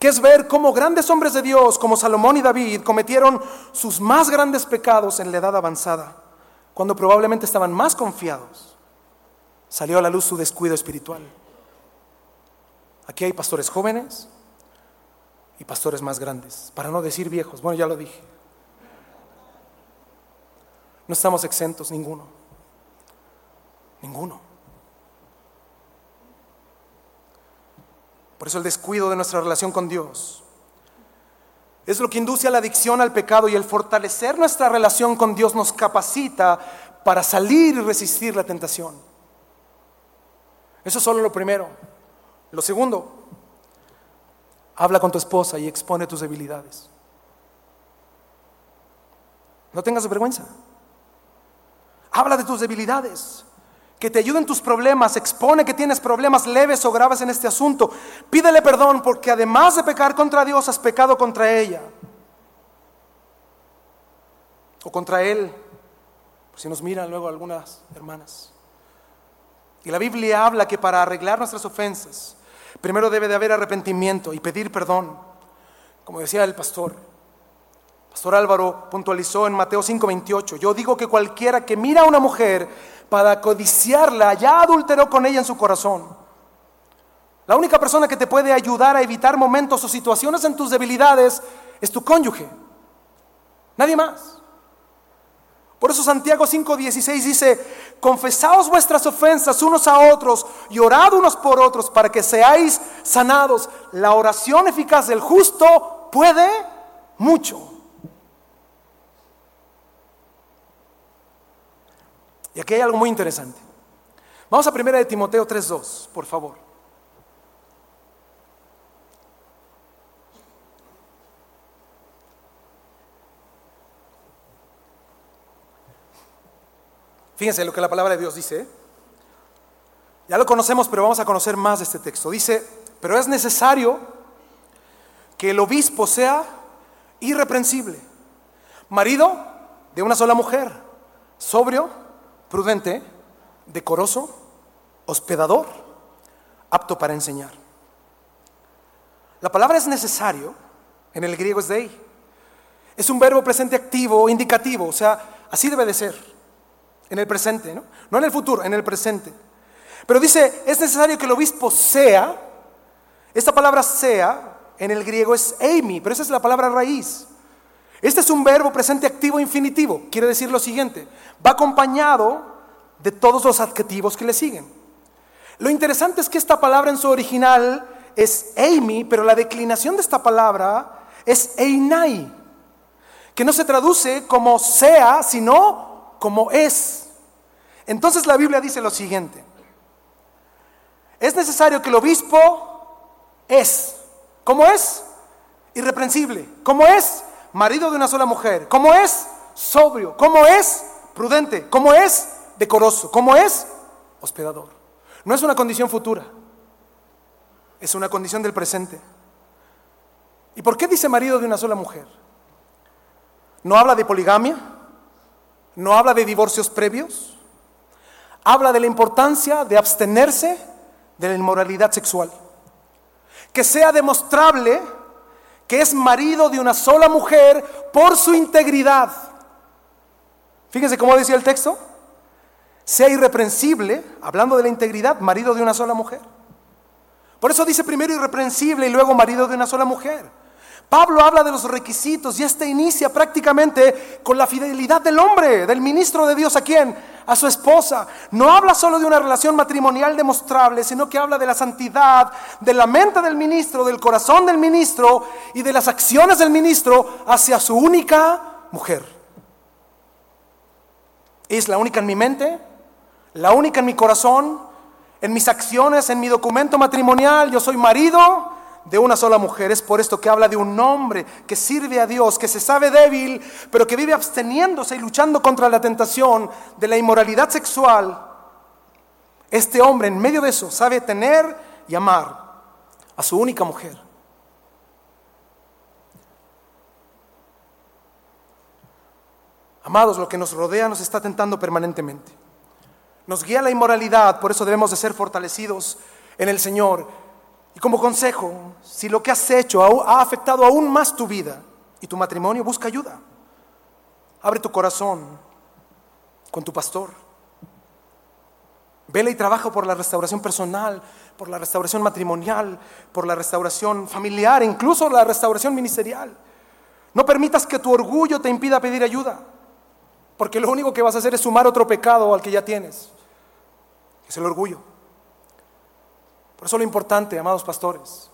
que es ver cómo grandes hombres de Dios, como Salomón y David, cometieron sus más grandes pecados en la edad avanzada, cuando probablemente estaban más confiados. Salió a la luz su descuido espiritual. Aquí hay pastores jóvenes y pastores más grandes, para no decir viejos. Bueno, ya lo dije. No estamos exentos, ninguno. Ninguno. Por eso el descuido de nuestra relación con Dios es lo que induce a la adicción al pecado y el fortalecer nuestra relación con Dios nos capacita para salir y resistir la tentación. Eso es solo lo primero. Lo segundo, habla con tu esposa y expone tus debilidades. No tengas vergüenza. Habla de tus debilidades. Que te ayuden tus problemas. Expone que tienes problemas leves o graves en este asunto. Pídele perdón porque además de pecar contra Dios, has pecado contra ella. O contra Él. Si nos miran luego algunas hermanas. Y la Biblia habla que para arreglar nuestras ofensas, primero debe de haber arrepentimiento y pedir perdón. Como decía el pastor, Pastor Álvaro puntualizó en Mateo 5:28, yo digo que cualquiera que mira a una mujer para codiciarla ya adulteró con ella en su corazón. La única persona que te puede ayudar a evitar momentos o situaciones en tus debilidades es tu cónyuge. Nadie más. Por eso Santiago 5:16 dice, confesaos vuestras ofensas unos a otros y orad unos por otros para que seáis sanados. La oración eficaz del justo puede mucho. Y aquí hay algo muy interesante. Vamos a primera de Timoteo 3.2, por favor. Fíjense lo que la palabra de Dios dice. Ya lo conocemos, pero vamos a conocer más de este texto. Dice, pero es necesario que el obispo sea irreprensible, marido de una sola mujer, sobrio, prudente, decoroso, hospedador, apto para enseñar. La palabra es necesario, en el griego es dei. Es un verbo presente activo, indicativo, o sea, así debe de ser, en el presente, ¿no? No en el futuro, en el presente. Pero dice, es necesario que el obispo sea, esta palabra sea, en el griego es eimi, pero esa es la palabra raíz. Este es un verbo presente activo infinitivo. Quiere decir lo siguiente, va acompañado de todos los adjetivos que le siguen. Lo interesante es que esta palabra en su original es eimi, pero la declinación de esta palabra es einai, que no se traduce como sea, sino como es. Entonces la Biblia dice lo siguiente, es necesario que el obispo es, ¿cómo es? Irreprensible, ¿cómo es? marido de una sola mujer, ¿cómo es? Sobrio, ¿cómo es? Prudente, ¿cómo es? Decoroso, ¿cómo es? Hospedador. No es una condición futura, es una condición del presente. ¿Y por qué dice marido de una sola mujer? ¿No habla de poligamia? ¿No habla de divorcios previos? Habla de la importancia de abstenerse de la inmoralidad sexual. Que sea demostrable que es marido de una sola mujer por su integridad. Fíjense cómo decía el texto. Sea irreprensible, hablando de la integridad, marido de una sola mujer. Por eso dice primero irreprensible y luego marido de una sola mujer. Pablo habla de los requisitos y este inicia prácticamente con la fidelidad del hombre, del ministro de Dios a quién? A su esposa. No habla solo de una relación matrimonial demostrable, sino que habla de la santidad, de la mente del ministro, del corazón del ministro y de las acciones del ministro hacia su única mujer. Es la única en mi mente, la única en mi corazón, en mis acciones, en mi documento matrimonial. Yo soy marido de una sola mujer. Es por esto que habla de un hombre que sirve a Dios, que se sabe débil, pero que vive absteniéndose y luchando contra la tentación de la inmoralidad sexual. Este hombre en medio de eso sabe tener y amar a su única mujer. Amados, lo que nos rodea nos está tentando permanentemente. Nos guía la inmoralidad, por eso debemos de ser fortalecidos en el Señor y como consejo, si lo que has hecho ha afectado aún más tu vida y tu matrimonio, busca ayuda. Abre tu corazón con tu pastor. Vela y trabaja por la restauración personal, por la restauración matrimonial, por la restauración familiar, incluso la restauración ministerial. No permitas que tu orgullo te impida pedir ayuda, porque lo único que vas a hacer es sumar otro pecado al que ya tienes, es el orgullo. Por eso lo importante, amados pastores,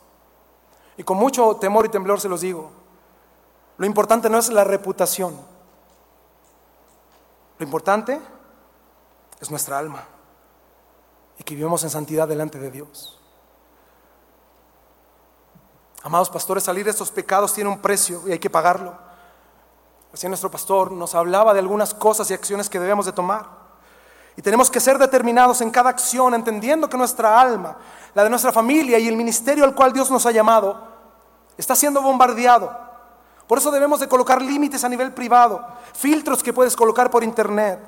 y con mucho temor y temblor se los digo, lo importante no es la reputación, lo importante es nuestra alma y que vivamos en santidad delante de Dios. Amados pastores, salir de estos pecados tiene un precio y hay que pagarlo. Así nuestro pastor nos hablaba de algunas cosas y acciones que debemos de tomar. Y tenemos que ser determinados en cada acción, entendiendo que nuestra alma, la de nuestra familia y el ministerio al cual Dios nos ha llamado, está siendo bombardeado. Por eso debemos de colocar límites a nivel privado, filtros que puedes colocar por internet,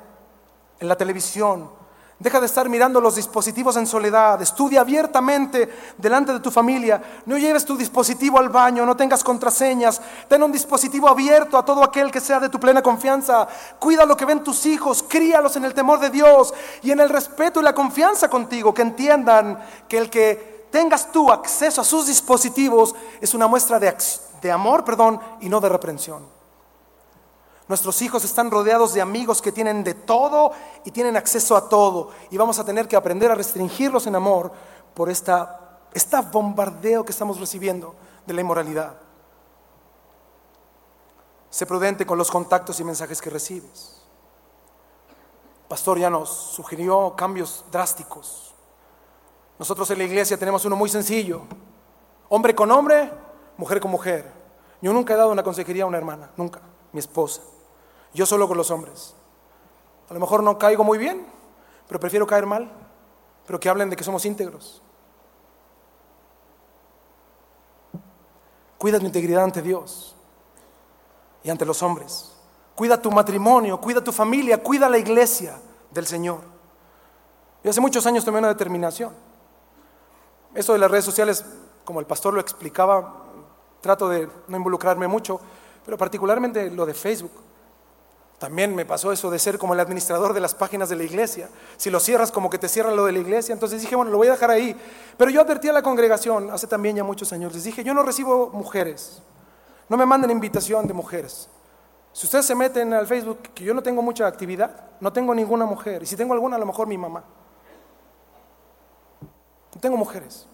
en la televisión, Deja de estar mirando los dispositivos en soledad. Estudia abiertamente delante de tu familia. No lleves tu dispositivo al baño, no tengas contraseñas. Ten un dispositivo abierto a todo aquel que sea de tu plena confianza. Cuida lo que ven tus hijos, críalos en el temor de Dios y en el respeto y la confianza contigo. Que entiendan que el que tengas tú acceso a sus dispositivos es una muestra de, de amor, perdón, y no de reprensión. Nuestros hijos están rodeados de amigos que tienen de todo y tienen acceso a todo. Y vamos a tener que aprender a restringirlos en amor por esta, bombardeo que estamos recibiendo de la inmoralidad. Sé prudente con los contactos y mensajes que recibes. Pastor ya nos sugirió cambios drásticos. Nosotros en la iglesia tenemos uno muy sencillo. Hombre con hombre, mujer con mujer. Yo nunca he dado una consejería a una hermana, nunca, mi esposa. Yo solo con los hombres. A lo mejor no caigo muy bien, pero prefiero caer mal, pero que hablen de que somos íntegros. Cuida tu integridad ante Dios y ante los hombres. Cuida tu matrimonio, cuida tu familia, cuida la iglesia del Señor. Yo hace muchos años tomé una determinación. Eso de las redes sociales, como el pastor lo explicaba, trato de no involucrarme mucho, pero particularmente lo de Facebook. También me pasó eso de ser como el administrador de las páginas de la iglesia. Si lo cierras como que te cierran lo de la iglesia, entonces dije, bueno, lo voy a dejar ahí. Pero yo advertí a la congregación hace también ya muchos años, les dije, yo no recibo mujeres, no me manden invitación de mujeres. Si ustedes se meten al Facebook, que yo no tengo mucha actividad, no tengo ninguna mujer, y si tengo alguna, a lo mejor mi mamá. No tengo mujeres.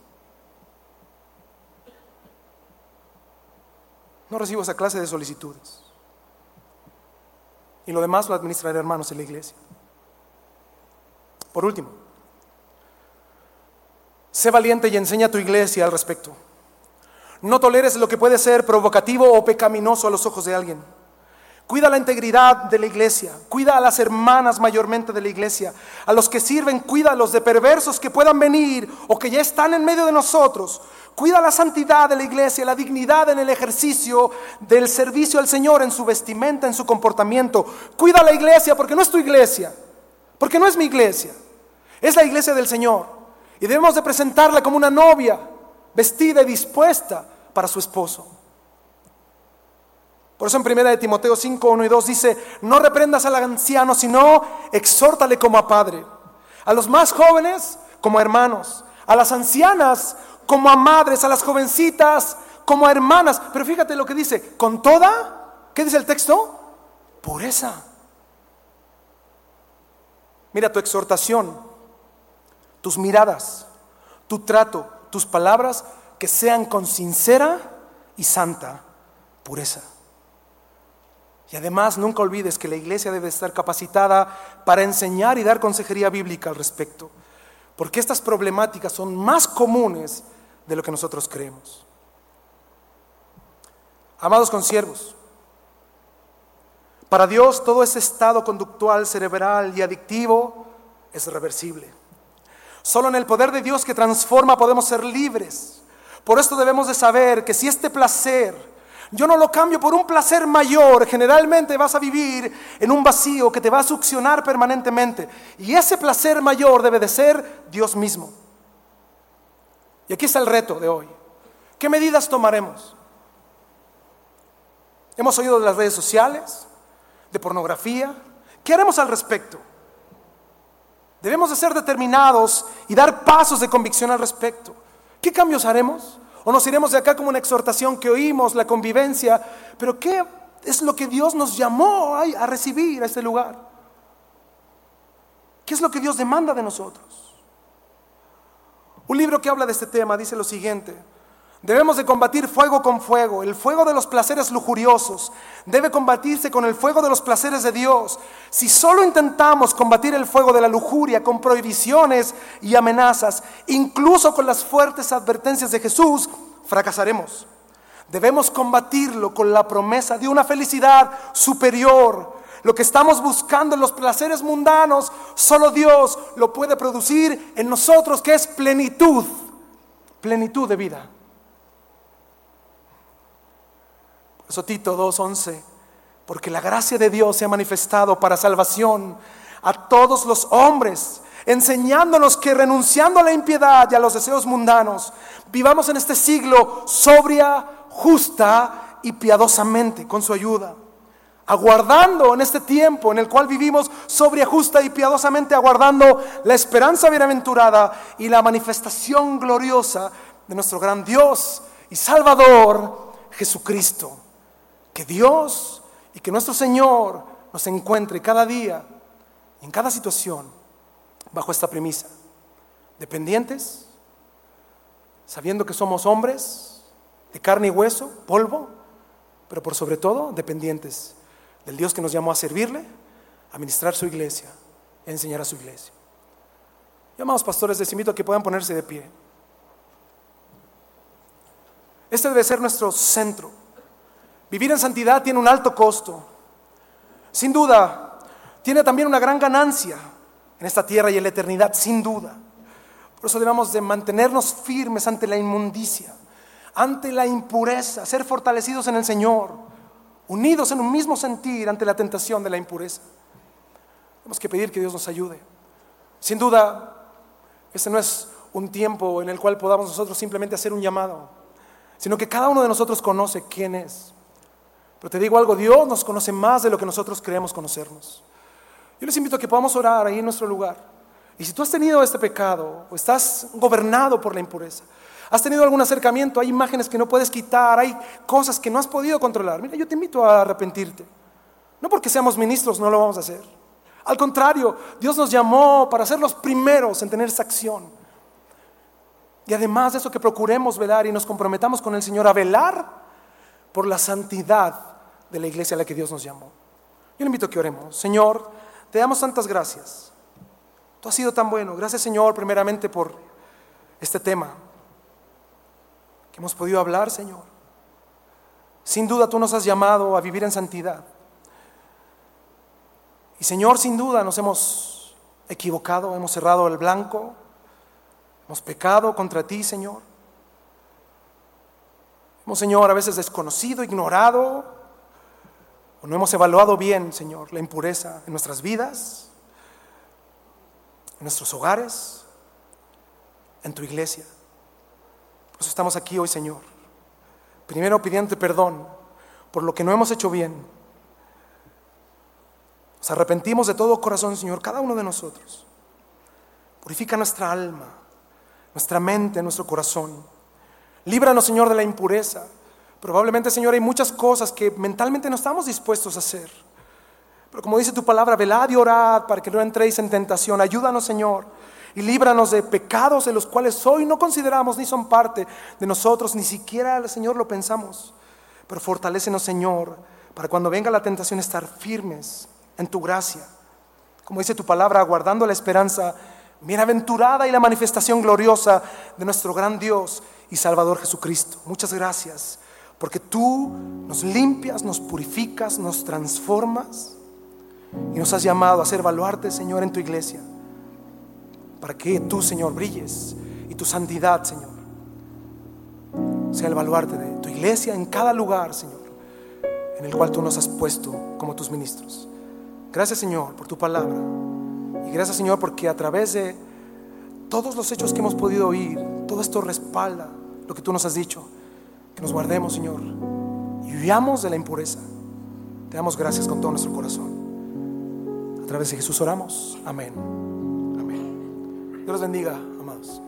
No recibo esa clase de solicitudes. Y lo demás lo administraré hermanos en la iglesia. Por último, sé valiente y enseña a tu iglesia al respecto. No toleres lo que puede ser provocativo o pecaminoso a los ojos de alguien. Cuida la integridad de la iglesia, cuida a las hermanas mayormente de la iglesia, a los que sirven, cuida a los de perversos que puedan venir o que ya están en medio de nosotros. Cuida la santidad de la iglesia, la dignidad en el ejercicio del servicio al Señor, en su vestimenta, en su comportamiento. Cuida la iglesia porque no es tu iglesia, porque no es mi iglesia, es la iglesia del Señor. Y debemos de presentarla como una novia, vestida y dispuesta para su esposo. Por eso en 1 de Timoteo 5, 1 y 2 dice, no reprendas al anciano, sino exhórtale como a padre. A los más jóvenes como hermanos. A las ancianas como a madres, a las jovencitas, como a hermanas. Pero fíjate lo que dice, con toda, ¿qué dice el texto? Pureza. Mira tu exhortación, tus miradas, tu trato, tus palabras, que sean con sincera y santa pureza. Y además nunca olvides que la iglesia debe estar capacitada para enseñar y dar consejería bíblica al respecto, porque estas problemáticas son más comunes de lo que nosotros creemos. Amados consiervos, para Dios todo ese estado conductual, cerebral y adictivo es reversible. Solo en el poder de Dios que transforma podemos ser libres. Por esto debemos de saber que si este placer yo no lo cambio por un placer mayor, generalmente vas a vivir en un vacío que te va a succionar permanentemente. Y ese placer mayor debe de ser Dios mismo. Y aquí está el reto de hoy. ¿Qué medidas tomaremos? Hemos oído de las redes sociales, de pornografía. ¿Qué haremos al respecto? Debemos de ser determinados y dar pasos de convicción al respecto. ¿Qué cambios haremos? ¿O nos iremos de acá como una exhortación que oímos, la convivencia? Pero ¿qué es lo que Dios nos llamó a recibir a este lugar? ¿Qué es lo que Dios demanda de nosotros? Un libro que habla de este tema dice lo siguiente. Debemos de combatir fuego con fuego. El fuego de los placeres lujuriosos debe combatirse con el fuego de los placeres de Dios. Si solo intentamos combatir el fuego de la lujuria con prohibiciones y amenazas, incluso con las fuertes advertencias de Jesús, fracasaremos. Debemos combatirlo con la promesa de una felicidad superior, lo que estamos buscando en los placeres mundanos, solo Dios lo puede producir en nosotros, que es plenitud, plenitud de vida. Eso Tito 2.11, porque la gracia de Dios se ha manifestado para salvación a todos los hombres, enseñándonos que renunciando a la impiedad y a los deseos mundanos, vivamos en este siglo sobria, justa y piadosamente con su ayuda aguardando en este tiempo en el cual vivimos sobria, justa y piadosamente, aguardando la esperanza bienaventurada y la manifestación gloriosa de nuestro gran Dios y Salvador Jesucristo. Que Dios y que nuestro Señor nos encuentre cada día, en cada situación, bajo esta premisa. Dependientes, sabiendo que somos hombres de carne y hueso, polvo, pero por sobre todo dependientes del Dios que nos llamó a servirle, a ministrar su iglesia, a enseñar a su iglesia. Llamados pastores, les invito a que puedan ponerse de pie. Este debe ser nuestro centro. Vivir en santidad tiene un alto costo. Sin duda, tiene también una gran ganancia en esta tierra y en la eternidad, sin duda. Por eso debemos de mantenernos firmes ante la inmundicia, ante la impureza, ser fortalecidos en el Señor unidos en un mismo sentir ante la tentación de la impureza. Tenemos que pedir que Dios nos ayude. Sin duda, este no es un tiempo en el cual podamos nosotros simplemente hacer un llamado, sino que cada uno de nosotros conoce quién es. Pero te digo algo, Dios nos conoce más de lo que nosotros creemos conocernos. Yo les invito a que podamos orar ahí en nuestro lugar. Y si tú has tenido este pecado o estás gobernado por la impureza, ¿Has tenido algún acercamiento? Hay imágenes que no puedes quitar, hay cosas que no has podido controlar. Mira, yo te invito a arrepentirte. No porque seamos ministros no lo vamos a hacer. Al contrario, Dios nos llamó para ser los primeros en tener esa acción. Y además de eso que procuremos velar y nos comprometamos con el Señor a velar por la santidad de la iglesia a la que Dios nos llamó. Yo le invito a que oremos. Señor, te damos tantas gracias. Tú has sido tan bueno. Gracias Señor primeramente por este tema hemos podido hablar, Señor. Sin duda tú nos has llamado a vivir en santidad. Y Señor, sin duda nos hemos equivocado, hemos cerrado el blanco, hemos pecado contra ti, Señor. Hemos, Señor, a veces desconocido, ignorado, o no hemos evaluado bien, Señor, la impureza en nuestras vidas, en nuestros hogares, en tu iglesia estamos aquí hoy, Señor. Primero pidiendo perdón por lo que no hemos hecho bien. Nos arrepentimos de todo corazón, Señor, cada uno de nosotros. Purifica nuestra alma, nuestra mente, nuestro corazón. Líbranos, Señor, de la impureza. Probablemente, Señor, hay muchas cosas que mentalmente no estamos dispuestos a hacer. Pero como dice tu palabra, velad y orad para que no entréis en tentación. Ayúdanos, Señor, y líbranos de pecados de los cuales hoy no consideramos ni son parte de nosotros, ni siquiera, Señor, lo pensamos. Pero fortalécenos, Señor, para cuando venga la tentación estar firmes en tu gracia. Como dice tu palabra, aguardando la esperanza bienaventurada y la manifestación gloriosa de nuestro gran Dios y Salvador Jesucristo. Muchas gracias, porque tú nos limpias, nos purificas, nos transformas y nos has llamado a ser baluarte, Señor, en tu iglesia para que tú, Señor, brilles y tu santidad, Señor, sea el baluarte de tu iglesia en cada lugar, Señor, en el cual tú nos has puesto como tus ministros. Gracias, Señor, por tu palabra. Y gracias, Señor, porque a través de todos los hechos que hemos podido oír, todo esto respalda lo que tú nos has dicho. Que nos guardemos, Señor, y huyamos de la impureza. Te damos gracias con todo nuestro corazón. A través de Jesús oramos. Amén. Dios los bendiga, amados.